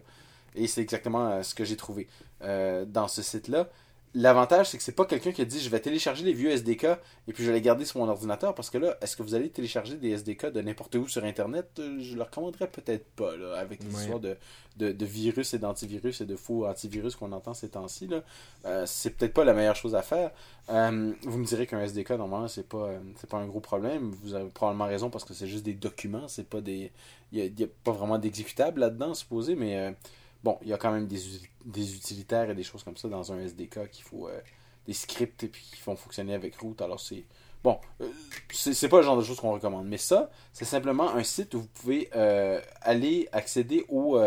S2: Et c'est exactement euh, ce que j'ai trouvé euh, dans ce site-là. L'avantage, c'est que c'est pas quelqu'un qui a dit je vais télécharger les vieux SDK et puis je vais les garder sur mon ordinateur parce que là, est-ce que vous allez télécharger des SDK de n'importe où sur Internet? Euh, Je le recommanderais peut-être pas, là, avec l'histoire de, de, virus et d'antivirus et de faux antivirus qu'on entend ces temps-ci. Là. Euh, c'est peut-être pas la meilleure chose à faire. Euh, vous me direz qu'un SDK, normalement, c'est pas, c'est pas un gros problème. Vous avez probablement raison parce que c'est juste des documents, c'est pas des. Il n'y a, pas vraiment d'exécutable là-dedans, supposé, mais bon, il y a quand même des, des, utilitaires et des choses comme ça dans un SDK qu'il faut. Euh, des scripts et puis qui font fonctionner avec root. Alors c'est. Bon, euh, c'est pas le genre de choses qu'on recommande. Mais ça, c'est simplement un site où vous pouvez euh, aller accéder au,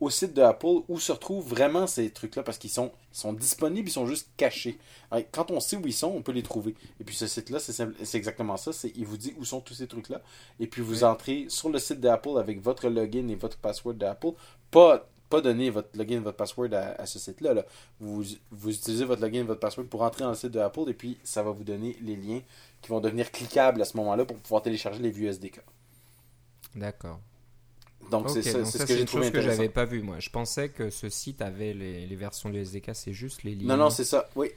S2: au site de Apple où se retrouvent vraiment ces trucs-là parce qu'ils sont, sont disponibles, ils sont juste cachés. quand on sait où ils sont, on peut les trouver. Et puis ce site-là, c'est exactement ça. Il vous dit où sont tous ces trucs-là. Et puis vous entrez sur le site d'Apple avec votre login et votre password d'Apple. Pas pas donner votre login et votre password à, ce site-là. Vous, vous utilisez votre login et votre password pour entrer dans le site de Apple et puis ça va vous donner les liens qui vont devenir cliquables à ce moment-là pour pouvoir télécharger les vieux SDK.
S1: D'accord.
S2: Donc c'est ça,
S1: c'est ce que j'ai trouvé chose que j'avais pas vu moi. Je pensais que ce site avait les, les versions du SDK, c'est juste les liens.
S2: Non non, c'est ça. Oui.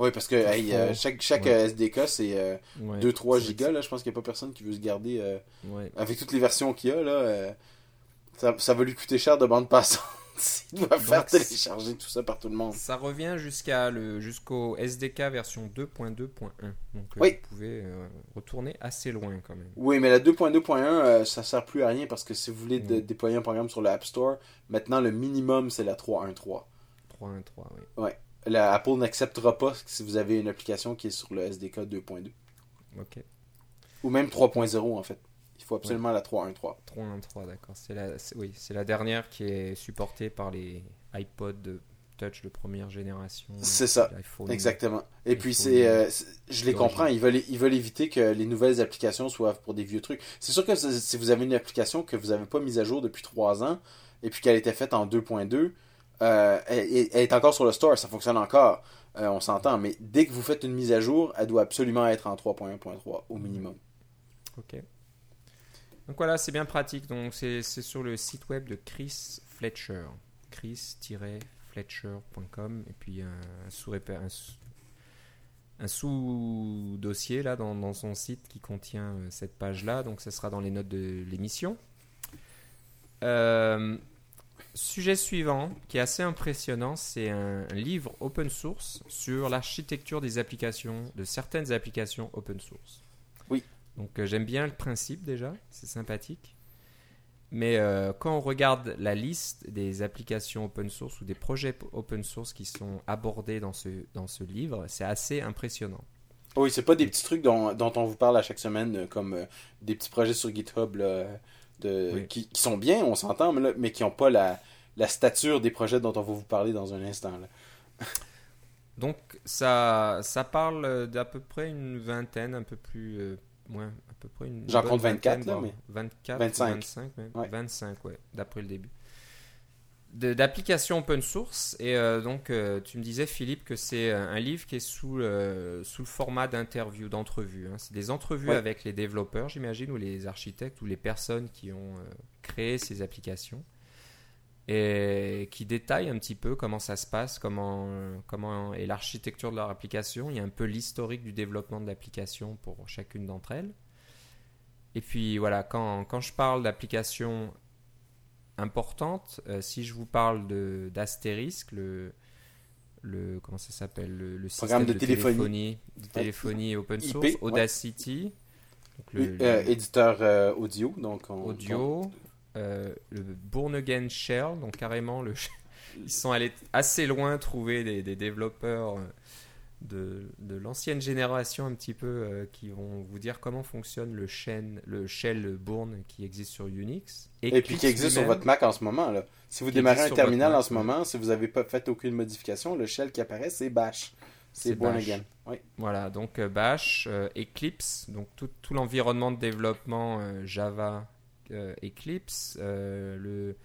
S2: Oui, parce que euh, chaque, chaque SDK, c'est 2-3 euh, gigas. Là. Je pense qu'il n'y a pas personne qui veut se garder euh, avec toutes les versions qu'il y a. Là, ça, ça, va lui coûter cher de bande passante. Il doit faire télécharger tout ça par tout le monde.
S1: Ça revient jusqu'à le jusqu'au SDK version 2.2.1. Donc euh,
S2: oui.
S1: vous pouvez euh, retourner assez loin quand même.
S2: Oui, mais la 2.2.1 euh, ça sert plus à rien parce que si vous voulez déployer un programme sur l'App Store, maintenant le minimum c'est la 3.1.3. 3.1.3,
S1: oui.
S2: Ouais. La Apple n'acceptera pas si vous avez une application qui est sur le SDK 2.2.
S1: OK.
S2: Ou même 3.0 en fait. Faut absolument la 3.1.3.
S1: 3.1.3, d'accord. C'est la, oui, c'est la dernière qui est supportée par les iPod Touch de première génération.
S2: C'est ça, exactement. Et puis c'est, euh, je les comprends, ils veulent, ils veulent éviter que les nouvelles applications soient pour des vieux trucs. C'est sûr que si vous avez une application que vous n'avez pas mise à jour depuis 3 ans et puis qu'elle était faite en 2.2, euh, elle, est encore sur le store, ça fonctionne encore, euh, on s'entend. Mais dès que vous faites une mise à jour, elle doit absolument être en 3.1.3 au minimum.
S1: Ok. Donc voilà, c'est bien pratique. Donc c'est sur le site web de Chris Fletcher. Chris-Fletcher.com. Et puis un sous un, sous dossier là dans, son site qui contient euh, cette page là. Donc ça sera dans les notes de l'émission. Euh, sujet suivant qui est assez impressionnant, c'est un livre open source sur l'architecture des applications, de certaines applications open source. Donc euh, j'aime bien le principe déjà, c'est sympathique. Mais euh, quand on regarde la liste des applications open source ou des projets open source qui sont abordés dans ce, dans ce livre, c'est assez impressionnant.
S2: Oui, c'est pas des petits trucs dont, on vous parle à chaque semaine, euh, comme des petits projets sur GitHub de, qui, sont bien, on s'entend, mais, qui n'ont pas la, la, stature des projets dont on va vous parler dans un instant.
S1: Donc ça, ça parle d'à peu près une vingtaine, un peu plus, ouais, à peu près une.
S2: J'en compte 24 là, mais.
S1: 24, 25. 25, même. 25, ouais, d'après le début. D'applications open source. Et euh, donc, euh, tu me disais, Philippe, que c'est un livre qui est sous, sous le format d'interview, d'entrevue. Hein. C'est des entrevues avec les développeurs, j'imagine, ou les architectes, ou les personnes qui ont euh, créé ces applications et qui détaille un petit peu comment ça se passe, comment, comment est l'architecture de leur application. Il y a un peu l'historique du développement de l'application pour chacune d'entre elles. Et puis voilà, quand, quand je parle d'applications importantes, euh, si je vous parle d'Asterisk, le, le comment ça s'appelle le, système de, téléphonie, de téléphonie open source, Audacity,
S2: le, euh, éditeur euh, audio, donc
S1: audio, euh, le Born Again Shell, donc carrément, le, ils sont allés assez loin trouver des, des développeurs euh, de, de l'ancienne génération un petit peu euh, qui vont vous dire comment fonctionne le, chaîne, le shell Bourne qui existe sur Unix.
S2: Et, puis qui existe sur votre Mac en ce moment. Là. Si vous démarrez un terminal en ce moment, si vous n'avez pas fait aucune modification, le shell qui apparaît, c'est Bash. C'est Born Again. Oui.
S1: Voilà, donc Bash, Eclipse, donc tout, tout l'environnement de développement Java Eclipse, euh, le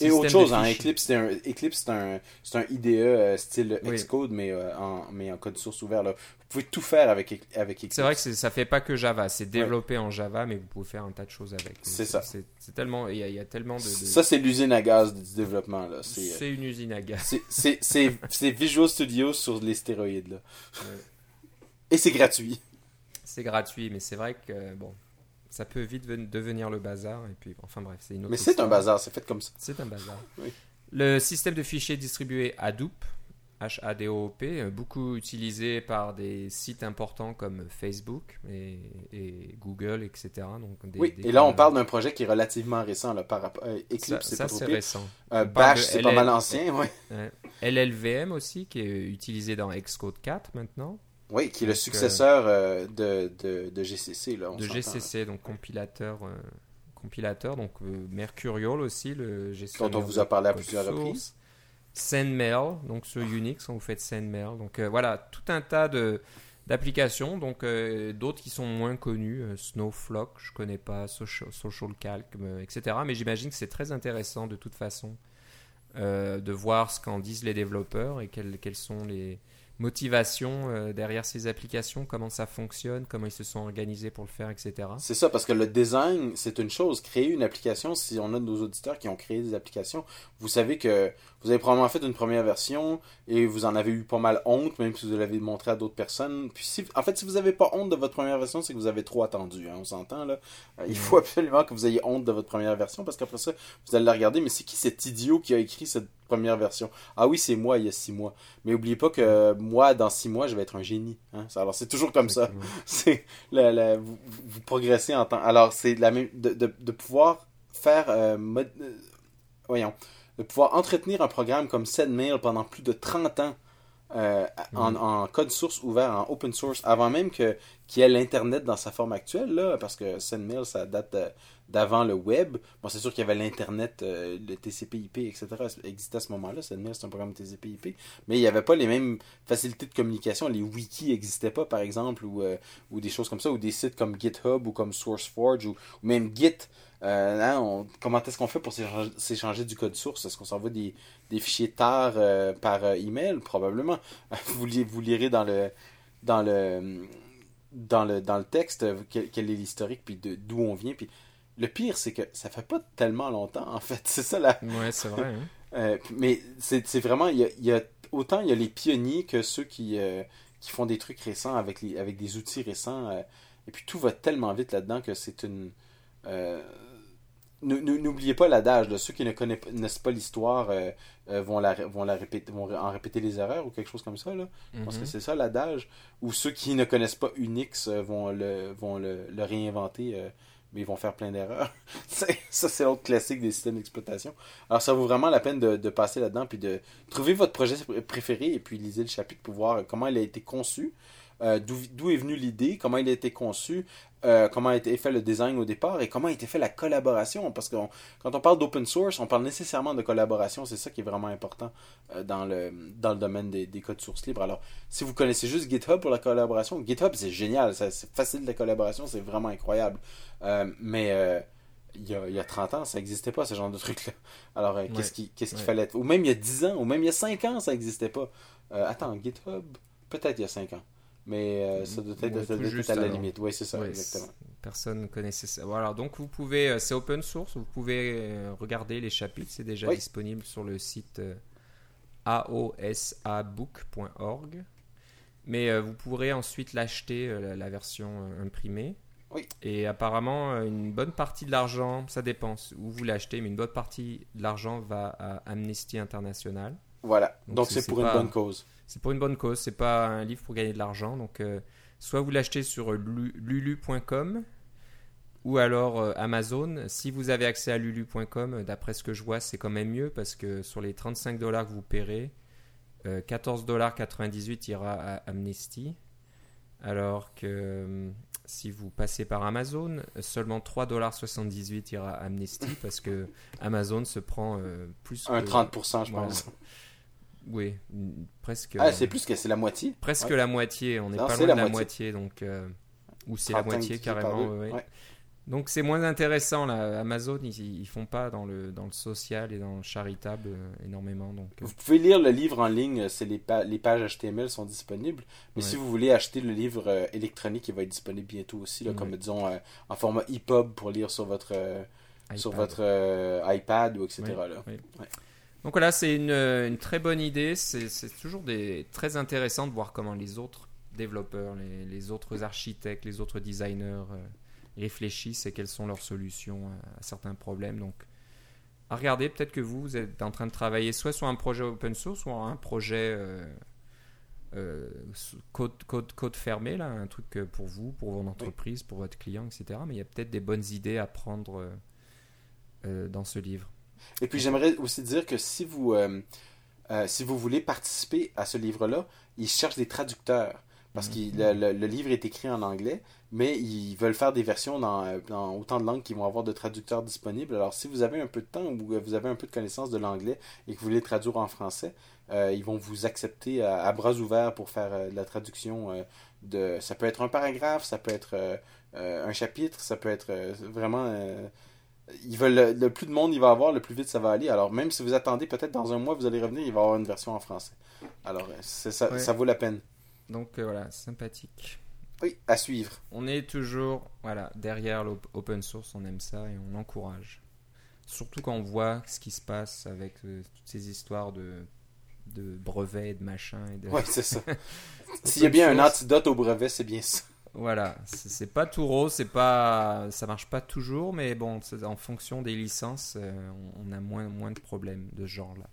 S2: Et autre chose, hein, Eclipse, c'est un, Eclipse, c'est un, un, IDE euh, style Xcode, mais, euh, en, mais en code source ouvert. Là. Vous pouvez tout faire avec, avec Eclipse.
S1: C'est vrai que ça fait pas que Java, c'est développé en Java, mais vous pouvez faire un tas de choses avec.
S2: C'est ça.
S1: C'est tellement, il y, a tellement de,
S2: Ça, c'est l'usine à gaz du développement. là.
S1: C'est euh, une usine à gaz.
S2: C'est Visual Studio sur les stéroïdes. Là. Et c'est gratuit.
S1: C'est gratuit, mais c'est vrai que, bon, ça peut vite devenir le bazar. Et puis, enfin bref, c'est une autre
S2: Mais c'est un bazar, c'est fait comme ça.
S1: C'est un bazar. Le système de fichiers distribué Hadoop, H-A-D-O-P, euh, beaucoup utilisé par des sites importants comme Facebook et, Google, etc. Donc
S2: oui, et là, on parle d'un projet qui est relativement récent là, par rapport euh, Eclipse,
S1: c'est ça, c'est récent.
S2: Euh, Bash, c'est pas mal ancien, ouais.
S1: LLVM aussi, qui est utilisé dans Xcode 4 maintenant.
S2: Oui, qui est le successeur euh, de, de, de, GCC. Là,
S1: de GCC, donc compilateur, euh, compilateur donc euh, Mercurial aussi, le
S2: gestionnaire. Dont on vous a parlé à plusieurs reprises.
S1: SendMail, donc sur Unix, quand vous faites SendMail. Donc voilà, tout un tas de d'applications, donc d'autres qui sont moins connues, Snowflock, je connais pas, Social, Social Calc, etc. Mais j'imagine que c'est très intéressant de toute façon de voir ce qu'en disent les développeurs et quels, quels sont les, motivation euh, derrière ces applications, comment ça fonctionne, comment ils se sont organisés pour le faire, etc.
S2: C'est ça, parce que le design, c'est une chose. Créer une application, si on a nos auditeurs qui ont créé des applications, vous savez que vous avez probablement fait une première version et vous en avez eu pas mal honte, même si vous l'avez montré à d'autres personnes. Puis si, en fait, si vous n'avez pas honte de votre première version, c'est que vous avez trop attendu. Hein, on s'entend là. Euh, il mm. faut absolument que vous ayez honte de votre première version parce qu'après ça, vous allez la regarder. Mais c'est qui cet idiot qui a écrit cette première version? Ah oui, c'est moi il y a six mois. Mais n'oubliez pas que moi, dans six mois, je vais être un génie. Hein. Alors c'est toujours comme ça. C'est la, vous, progressez en temps. Alors c'est la même de, de, pouvoir faire euh, euh, voyons de pouvoir entretenir un programme comme SendMail pendant plus de 30 ans euh, en, en, code source ouvert, en open source, avant même que qu'il y ait l'Internet dans sa forme actuelle, là, parce que SendMail, ça date euh, d'avant le web. Bon, c'est sûr qu'il y avait l'Internet, euh, le TCP/IP, etc. existait à ce moment-là. SendMail, c'est un programme TCP/IP. Mais il n'y avait pas les mêmes facilités de communication. Les wikis n'existaient pas, par exemple, ou, ou des choses comme ça, ou des sites comme GitHub ou comme SourceForge, ou même Git. Euh, hein, comment est-ce qu'on fait pour s'échanger du code source? Est-ce qu'on s'envoie des, des, fichiers tard euh, par euh, email? Probablement. vous, vous lirez dans le, dans le, dans le, dans le texte quel, est l'historique, puis d'où on vient. Puis le pire, c'est que ça fait pas tellement longtemps, en fait. C'est ça là.
S1: Ouais, c'est vrai. Hein.
S2: mais c'est vraiment. Il y a, autant il y a les pionniers que ceux qui, qui font des trucs récents avec, les, avec des outils récents. et puis tout va tellement vite là-dedans que c'est une N'oubliez pas l'adage, de ceux qui ne connaissent pas l'histoire euh, euh, vont, la, vont, la répéter, vont en répéter les erreurs ou quelque chose comme ça. Là. Je pense que mhm. c'est ça l'adage. Ou ceux qui ne connaissent pas Unix euh, vont, le, vont le, réinventer, mais ils vont faire plein d'erreurs. ça, c'est l'autre classique des systèmes d'exploitation. Alors, ça vaut vraiment la peine de, de passer là-dedans, puis de trouver votre projet préféré, et puis lisez le chapitre pour voir comment il a été conçu. d'où est venue l'idée, comment il a été conçu, euh, comment a été fait le design au départ et comment a été fait la collaboration. Parce que quand on parle d'open source, on parle nécessairement de collaboration. C'est ça qui est vraiment important euh, dans, le, dans le domaine des, des codes sources libres. Alors, si vous connaissez juste GitHub pour la collaboration, GitHub c'est génial, c'est facile la collaboration, c'est vraiment incroyable. Euh, mais il y, a, il y, a, 30 ans, ça n'existait pas, ce genre de truc-là. Alors, qu'est-ce qu'il ce qu'il fallait Ou même il y a 10 ans, ou même il y a 5 ans, ça n'existait pas. attends, GitHub, peut-être il y a 5 ans. Mais euh, ça doit être, à la limite. Oui, c'est ça, exactement.
S1: Personne ne connaissait ça. Voilà, donc vous pouvez, euh, c'est open source, vous pouvez euh, regarder les chapitres, c'est déjà disponible sur le site aosabook.org. Mais vous pourrez ensuite l'acheter, la, version imprimée.
S2: Oui.
S1: Et apparemment, une bonne partie de l'argent, ça dépend où vous l'achetez, mais une bonne partie de l'argent va à Amnesty International.
S2: Voilà, donc c'est pour une bonne cause
S1: c'est pour une bonne cause, c'est pas un livre pour gagner de l'argent. Donc, euh, soit vous l'achetez sur lulu.com ou alors euh, Amazon. Si vous avez accès à lulu.com, d'après ce que je vois, c'est quand même mieux parce que sur les 35 dollars que vous paierez, 14 dollars 98 ira à Amnesty. Alors que si vous passez par Amazon, seulement 3,78$ ira à Amnesty parce que Amazon se prend euh, plus.
S2: Un 30%, je pense.
S1: Oui, presque.
S2: Ah, c'est plus que c'est la moitié.
S1: Presque la moitié. On n'est pas loin de la moitié, donc euh, ou c'est la moitié carrément. Donc c'est moins intéressant là. Amazon ils, ils font pas dans le dans le social et dans le charitable euh, énormément donc.
S2: Vous pouvez lire le livre en ligne, c'est les, les pages HTML sont disponibles. Mais si vous voulez acheter le livre euh, électronique, il va être disponible bientôt aussi là, comme disons euh, en format EPUB pour lire sur votre sur votre iPad ou etc. Là.
S1: Donc voilà, c'est une, une, très bonne idée. C'est toujours des, très intéressant de voir comment les autres développeurs, les, autres architectes, les autres designers réfléchissent et quelles sont leurs solutions à, certains problèmes. Donc, à regarder, peut-être que vous, vous êtes en train de travailler soit sur un projet open source, soit un projet euh, euh, code, code, fermé, là, un truc euh, pour vous, pour votre entreprise, pour votre client, etc. Mais il y a peut-être des bonnes idées à prendre dans ce livre.
S2: Et puis j'aimerais aussi dire que si vous, si vous voulez participer à ce livre-là, il cherche des traducteurs. Parce que le, livre est écrit en anglais, mais ils veulent faire des versions dans, autant de langues qu'ils vont avoir de traducteurs disponibles. Alors, si vous avez un peu de temps ou vous avez un peu de connaissance de l'anglais et que vous voulez traduire en français, euh, ils vont vous accepter à, bras ouverts pour faire euh, la traduction euh, de. Ça peut être un paragraphe, ça peut être un chapitre, ça peut être vraiment. Ils veulent le, plus de monde il va avoir, le plus vite ça va aller. Alors, même si vous attendez peut-être dans un mois, vous allez revenir, il va y avoir une version en français. Alors, ça, ça vaut la peine.
S1: Donc voilà, sympathique.
S2: Oui, à suivre.
S1: On est toujours voilà, derrière l'open source, on aime ça et on encourage. Surtout quand on voit ce qui se passe avec euh, toutes ces histoires de, de brevets et de machins. Et de...
S2: Ouais, c'est ça. S'il y a bien un antidote au brevet, c'est bien ça.
S1: Voilà, c'est pas tout rose, c'est pas, ça marche pas toujours, mais bon, en fonction des licences, euh, on a moins, moins de problèmes de ce genre-là.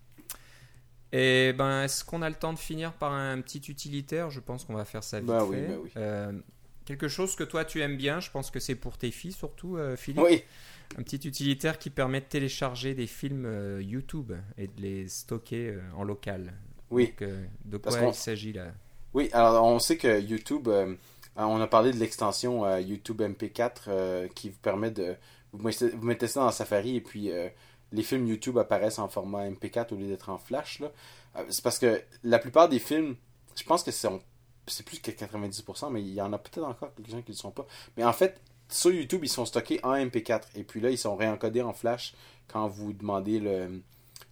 S1: Et ben, est-ce qu'on a le temps de finir par un petit utilitaire? Je pense qu'on va faire ça vite
S2: bah
S1: fait.
S2: Bah oui,
S1: euh, quelque chose que toi tu aimes bien, je pense que c'est pour tes filles surtout, euh, Philippe?
S2: Oui.
S1: Un petit utilitaire qui permet de télécharger des films euh, YouTube et de les stocker en local.
S2: Oui.
S1: de quoi il s'agit là?
S2: Oui, alors on sait que YouTube, on a parlé de l'extension YouTube MP4 qui vous permet de. Vous mettez, ça dans Safari et puis les films YouTube apparaissent en format MP4 au lieu d'être en flash. Euh, c'est parce que la plupart des films, je pense que c'est, plus que 90%, mais il y en a peut-être encore quelques-uns qui ne le sont pas. Mais en fait, sur YouTube, ils sont stockés en MP4. Et puis là, ils sont réencodés en flash quand vous demandez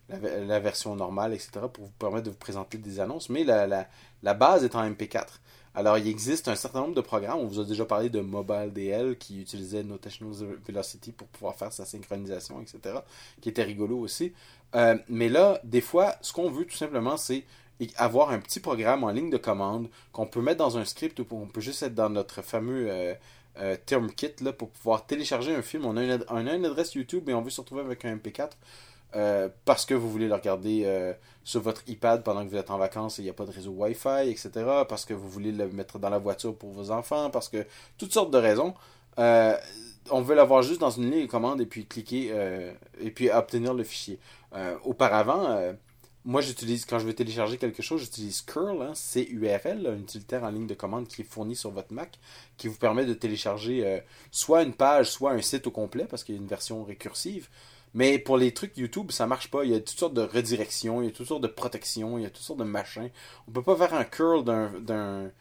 S2: la, version normale, etc., pour vous permettre de vous présenter des annonces. Mais la base est en MP4. Alors, il existe un certain nombre de programmes. On vous a déjà parlé de Mobile DL qui utilisait Notational Velocity pour pouvoir faire sa synchronisation, etc., qui était rigolo aussi. Euh, mais là, des fois, ce qu'on veut tout simplement, c'est avoir un petit programme en ligne de commande qu'on peut mettre dans un script ou on peut juste être dans notre fameux euh, euh, pour pouvoir télécharger un film. On a une adresse YouTube et on veut se retrouver avec un MP4 euh, parce que vous voulez le regarder euh, sur votre iPad pendant que vous êtes en vacances et il n'y a pas de réseau Wi-Fi, etc. Parce que vous voulez le mettre dans la voiture pour vos enfants, parce que toutes sortes de raisons. Euh, on veut l'avoir juste dans une ligne de commande et puis cliquer et puis obtenir le fichier. auparavant, moi j'utilise quand je veux télécharger quelque chose, j'utilise curl, hein, C-U-R-L, un utilitaire en ligne de commande qui est fourni sur votre Mac, qui vous permet de télécharger soit une page, soit un site au complet parce qu'il y a une version récursive. Mais pour les trucs YouTube, ça marche pas. Il y a toutes sortes de redirections, il y a toutes sortes de protections, il y a toutes sortes de machins. On peut pas faire un curl d'un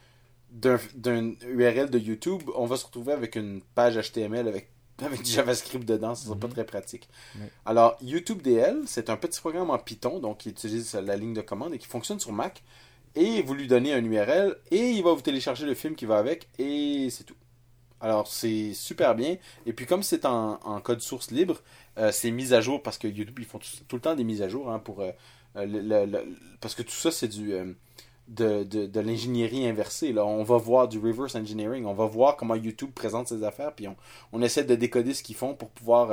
S2: d'un URL de YouTube. On va se retrouver avec une page HTML avec avec du JavaScript dedans, ce sera pas mhm. très pratique. Alors, YouTube DL, c'est un petit programme en Python, donc qui utilise la ligne de commande et qui fonctionne sur Mac. Et vous lui donnez un URL et il va vous télécharger le film qui va avec et c'est tout. Alors, c'est super bien. Et puis, comme c'est en, code source libre, euh, c'est mis à jour parce que YouTube, ils font tout, le temps des mises à jour hein, pour. Euh, euh, parce que tout ça, c'est du. de, de, l'ingénierie inversée. Là. On va voir du reverse engineering. On va voir comment YouTube présente ses affaires. Puis on, on essaie de décoder ce qu'ils font pour pouvoir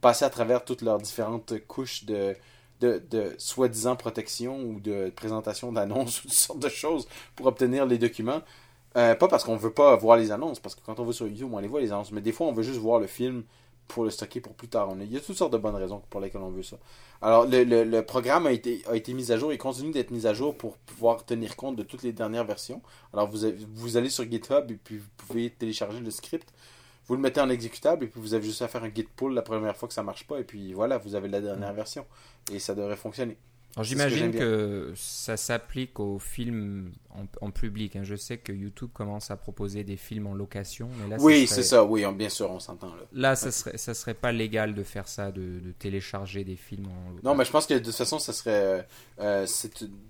S2: passer à travers toutes leurs différentes couches de, de, de soi-disant protection ou de présentation d'annonces ou toutes sortes de choses pour obtenir les documents. Euh, pas parce qu'on veut pas voir les annonces, parce que quand on va sur YouTube, on les voit les annonces, mais des fois on veut juste voir le film pour le stocker pour plus tard. Il y a toutes sortes de bonnes raisons pour lesquelles on veut ça. Alors, le, le, programme a été, a été mis à jour et continue d'être mis à jour pour pouvoir tenir compte de toutes les dernières versions. Alors, vous, vous allez sur GitHub et puis vous pouvez télécharger le script. Vous le mettez en exécutable et puis vous avez juste à faire un git pull la première fois que ça marche pas et puis voilà, vous avez la dernière version et ça devrait fonctionner.
S1: J'imagine que, ça s'applique aux films en, public. Hein. Je sais que YouTube commence à proposer des films en location. Mais là,
S2: oui, c'est ça, oui, bien sûr, on s'entend là.
S1: Là, ça serait, ça serait pas légal de faire ça, de, télécharger des films en
S2: location. Non, mais je pense que de toute façon, ça serait. Euh,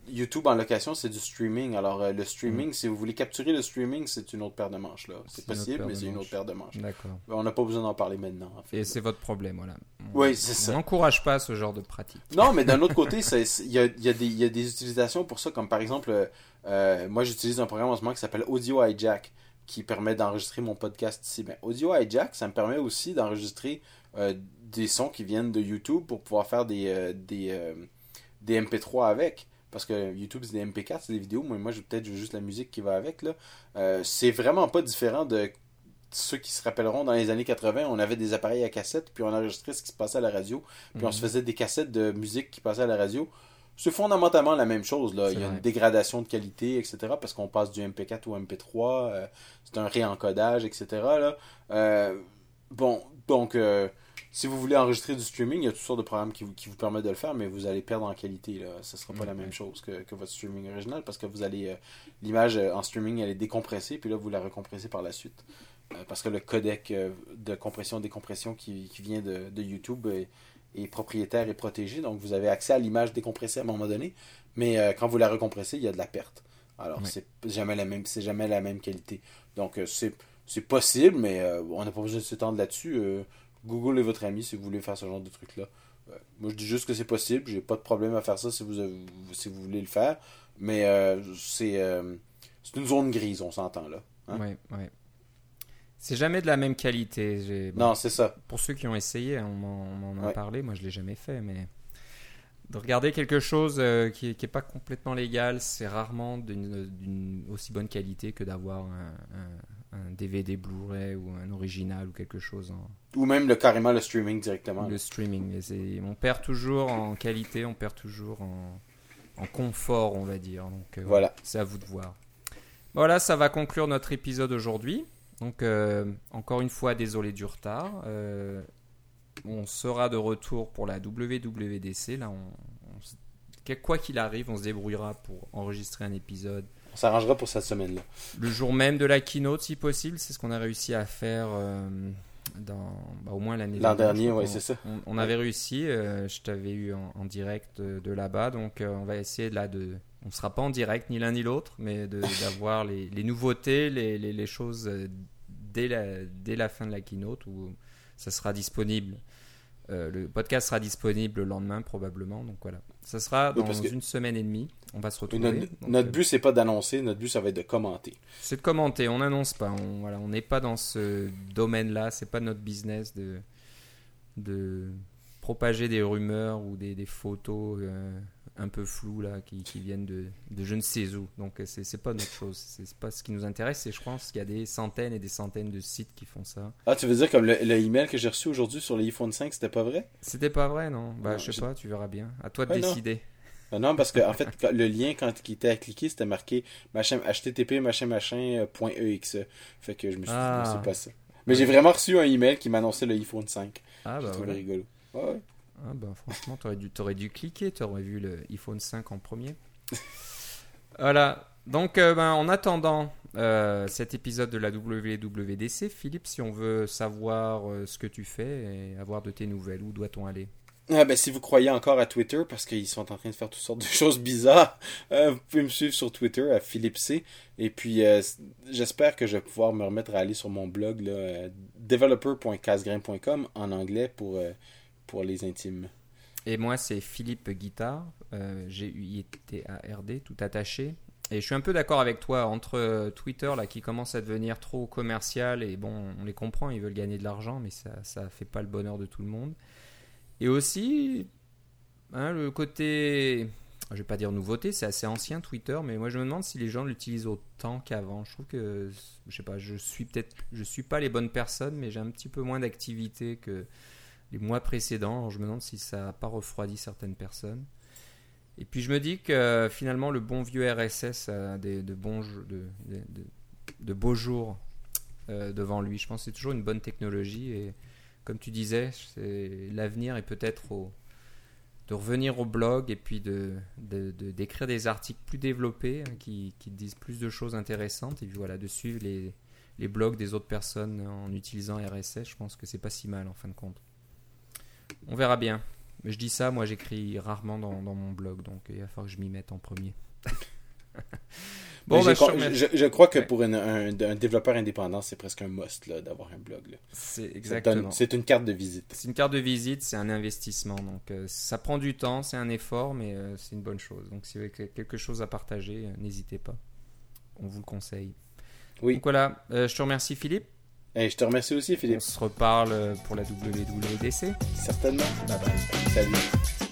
S2: YouTube en location, c'est du streaming. Alors, euh, le streaming, mm. si vous voulez capturer le streaming, c'est une autre paire de manches. là. C'est possible, mais c'est une autre paire de manches.
S1: D'accord.
S2: On n'a pas besoin d'en parler maintenant.
S1: Et c'est votre problème, voilà.
S2: oui, c'est ça.
S1: On n'encourage pas ce genre de pratique.
S2: Non, mais d'un autre côté, il y a, des utilisations pour ça, comme par exemple, euh, moi j'utilise un programme en ce moment qui s'appelle Audio Hijack, qui permet d'enregistrer mon podcast ici. Mais Audio Hijack, ça me permet aussi d'enregistrer euh, des sons qui viennent de YouTube pour pouvoir faire des, euh, des, des MP3 avec parce que YouTube c'est des MP4, c'est des vidéos, moi, moi peut-être juste la musique qui va avec. c'est vraiment pas différent de ceux qui se rappelleront, dans les années 80, on avait des appareils à cassette, puis on enregistrait ce qui se passait à la radio, puis on se mhm. faisait des cassettes de musique qui passaient à la radio. C'est fondamentalement la même chose. Là. Il y a une dégradation de qualité, etc., parce qu'on passe du MP4 au MP3, euh, c'est un réencodage, etc. Là. Euh, bon, donc, euh, si vous voulez enregistrer du streaming, il y a toutes sortes de programmes qui vous, qui vous permettent de le faire, mais vous allez perdre en qualité. Là. Ce ne sera pas la même chose que, que, votre streaming original, parce que vous allez l'image en streaming, elle est décompressée, puis là, vous la recompressez par la suite. Euh, parce que le codec euh, de compression-décompression qui, qui, vient de, de YouTube est, propriétaire et protégé. Donc, vous avez accès à l'image décompressée à un moment donné. Mais euh, quand vous la recompressez, il y a de la perte. Alors, c'est jamais la même, c'est jamais la même qualité. Donc, c'est, c'est possible, mais on n'a pas besoin de s'étendre là-dessus. Google est votre ami si vous voulez faire ce genre de truc-là. moi, je dis juste que c'est possible. J'ai pas de problème à faire ça si vous, si vous voulez le faire. Mais c'est, c'est une zone grise, on s'entend là.
S1: Hein? Oui, oui. C'est jamais de la même qualité.
S2: non, c'est ça.
S1: Pour ceux qui ont essayé, hein, on m'en a parlé. Moi, je l'ai jamais fait, mais de regarder quelque chose euh, qui n'est pas complètement légal, c'est rarement d'une aussi bonne qualité que d'avoir un, DVD Blu-ray ou un original ou quelque chose.
S2: Ou même le, carrément le streaming directement.
S1: Le streaming. on perd toujours en qualité, on perd toujours en, confort, on va dire. Donc euh, voilà. C'est à vous de voir. Voilà, ça va conclure notre épisode aujourd'hui. Donc, euh, encore une fois, désolé du retard. Euh, on sera de retour pour la WWDC. Là, on, quoi qu'il arrive, on se débrouillera pour enregistrer un épisode.
S2: On s'arrangera pour cette semaine-là.
S1: Le jour même de la keynote, si possible. C'est ce qu'on a réussi à faire euh, dans, bah, au moins l'année
S2: L'an dernier, oui, c'est ça.
S1: On, avait réussi. je t'avais eu en, direct de, là-bas. Donc, on va essayer là de on ne sera pas en direct ni l'un ni l'autre, mais d'avoir les, les, nouveautés, les, les, les, choses euh, dès la, dès la fin de la keynote où ça sera disponible. Euh, le podcast sera disponible le lendemain probablement. Donc voilà, ça sera dans une semaine et demie. On va se retrouver.
S2: Notre, euh, but c'est pas d'annoncer, notre but ça va être de commenter.
S1: C'est de commenter. On n'annonce pas. On voilà, on n'est pas dans ce domaine-là. C'est pas notre business de de propager des rumeurs ou des, des photos un peu flou là, qui, qui viennent de, de, je ne sais où. Donc c'est, c'est pas notre chose, c'est pas ce qui nous intéresse. Et je pense qu'il y a des centaines et des centaines de sites qui font ça.
S2: Ah, tu veux dire comme le, email que j'ai reçu aujourd'hui sur l'iPhone 5, c'était pas vrai?
S1: C'était pas vrai, non. Bah je sais pas, tu verras bien. À toi de décider.
S2: Non. non, parce que en fait, le lien quand il était à cliquer, c'était marqué machin, http machin machin point exe. Fait que je me suis dit, ah. c'est pas ça. Mais j'ai vraiment reçu un email qui m'annonçait le iPhone 5.
S1: Ah bah.
S2: Voilà. rigolo. Ouais.
S1: Ah bah franchement, t'aurais dû, aurais dû cliquer, t'aurais vu le iPhone 5 en premier. voilà. Donc, euh, ben, en attendant euh, cet épisode de la WWDC, Philippe, si on veut savoir euh, ce que tu fais et avoir de tes nouvelles, où doit-on aller?
S2: Ah ben, si vous croyez encore à Twitter, parce qu'ils sont en train de faire toutes sortes de choses bizarres, vous pouvez me suivre sur Twitter à Philippe C. Et puis, j'espère que je vais pouvoir me remettre à aller sur mon blog, developer.casgrain.com en anglais pour pour les intimes.
S1: Et moi, c'est Philippe Guitard, euh, G-U-I-T-A-R-D, tout attaché. Et je suis un peu d'accord avec toi entre euh, Twitter là qui commence à devenir trop commercial et bon, on les comprend, ils veulent gagner de l'argent, mais ça ça fait pas le bonheur de tout le monde. Et aussi hein, le côté, je vais pas dire nouveauté, c'est assez ancien Twitter, mais moi je me demande si les gens l'utilisent autant qu'avant. Je trouve que je sais pas, je suis peut-être, je suis pas les bonnes personnes, mais j'ai un petit peu moins d'activité que les mois précédents. je me demande si ça n'a pas refroidi certaines personnes. Et puis je me dis que finalement le bon vieux RSS a des, de, bons, de, de, beaux jours euh, devant lui. Je pense que c'est toujours une bonne technologie et comme tu disais, l'avenir est peut-être de revenir au blog et puis de, d'écrire des articles plus développés hein, qui, qui, disent plus de choses intéressantes et puis voilà de suivre les, les blogs des autres personnes en utilisant RSS. Je pense que c'est pas si mal en fin de compte. On verra bien. Mais je dis ça, moi j'écris rarement dans, dans, mon blog, donc il va falloir que je m'y mette en premier.
S2: bon, bah, je, je, crois que pour un, un, développeur indépendant, c'est presque un must d'avoir un blog.
S1: C'est exactement.
S2: C'est une carte de visite.
S1: C'est une carte de visite, c'est un investissement. Donc euh, ça prend du temps, c'est un effort, mais euh, c'est une bonne chose. Donc si vous avez quelque chose à partager, euh, n'hésitez pas. On vous le conseille. Oui. Donc voilà, je te remercie Philippe.
S2: Et je te remercie aussi Philippe. On
S1: se reparle pour la WWDC.
S2: Certainement.
S1: Bye bye.
S2: Salut.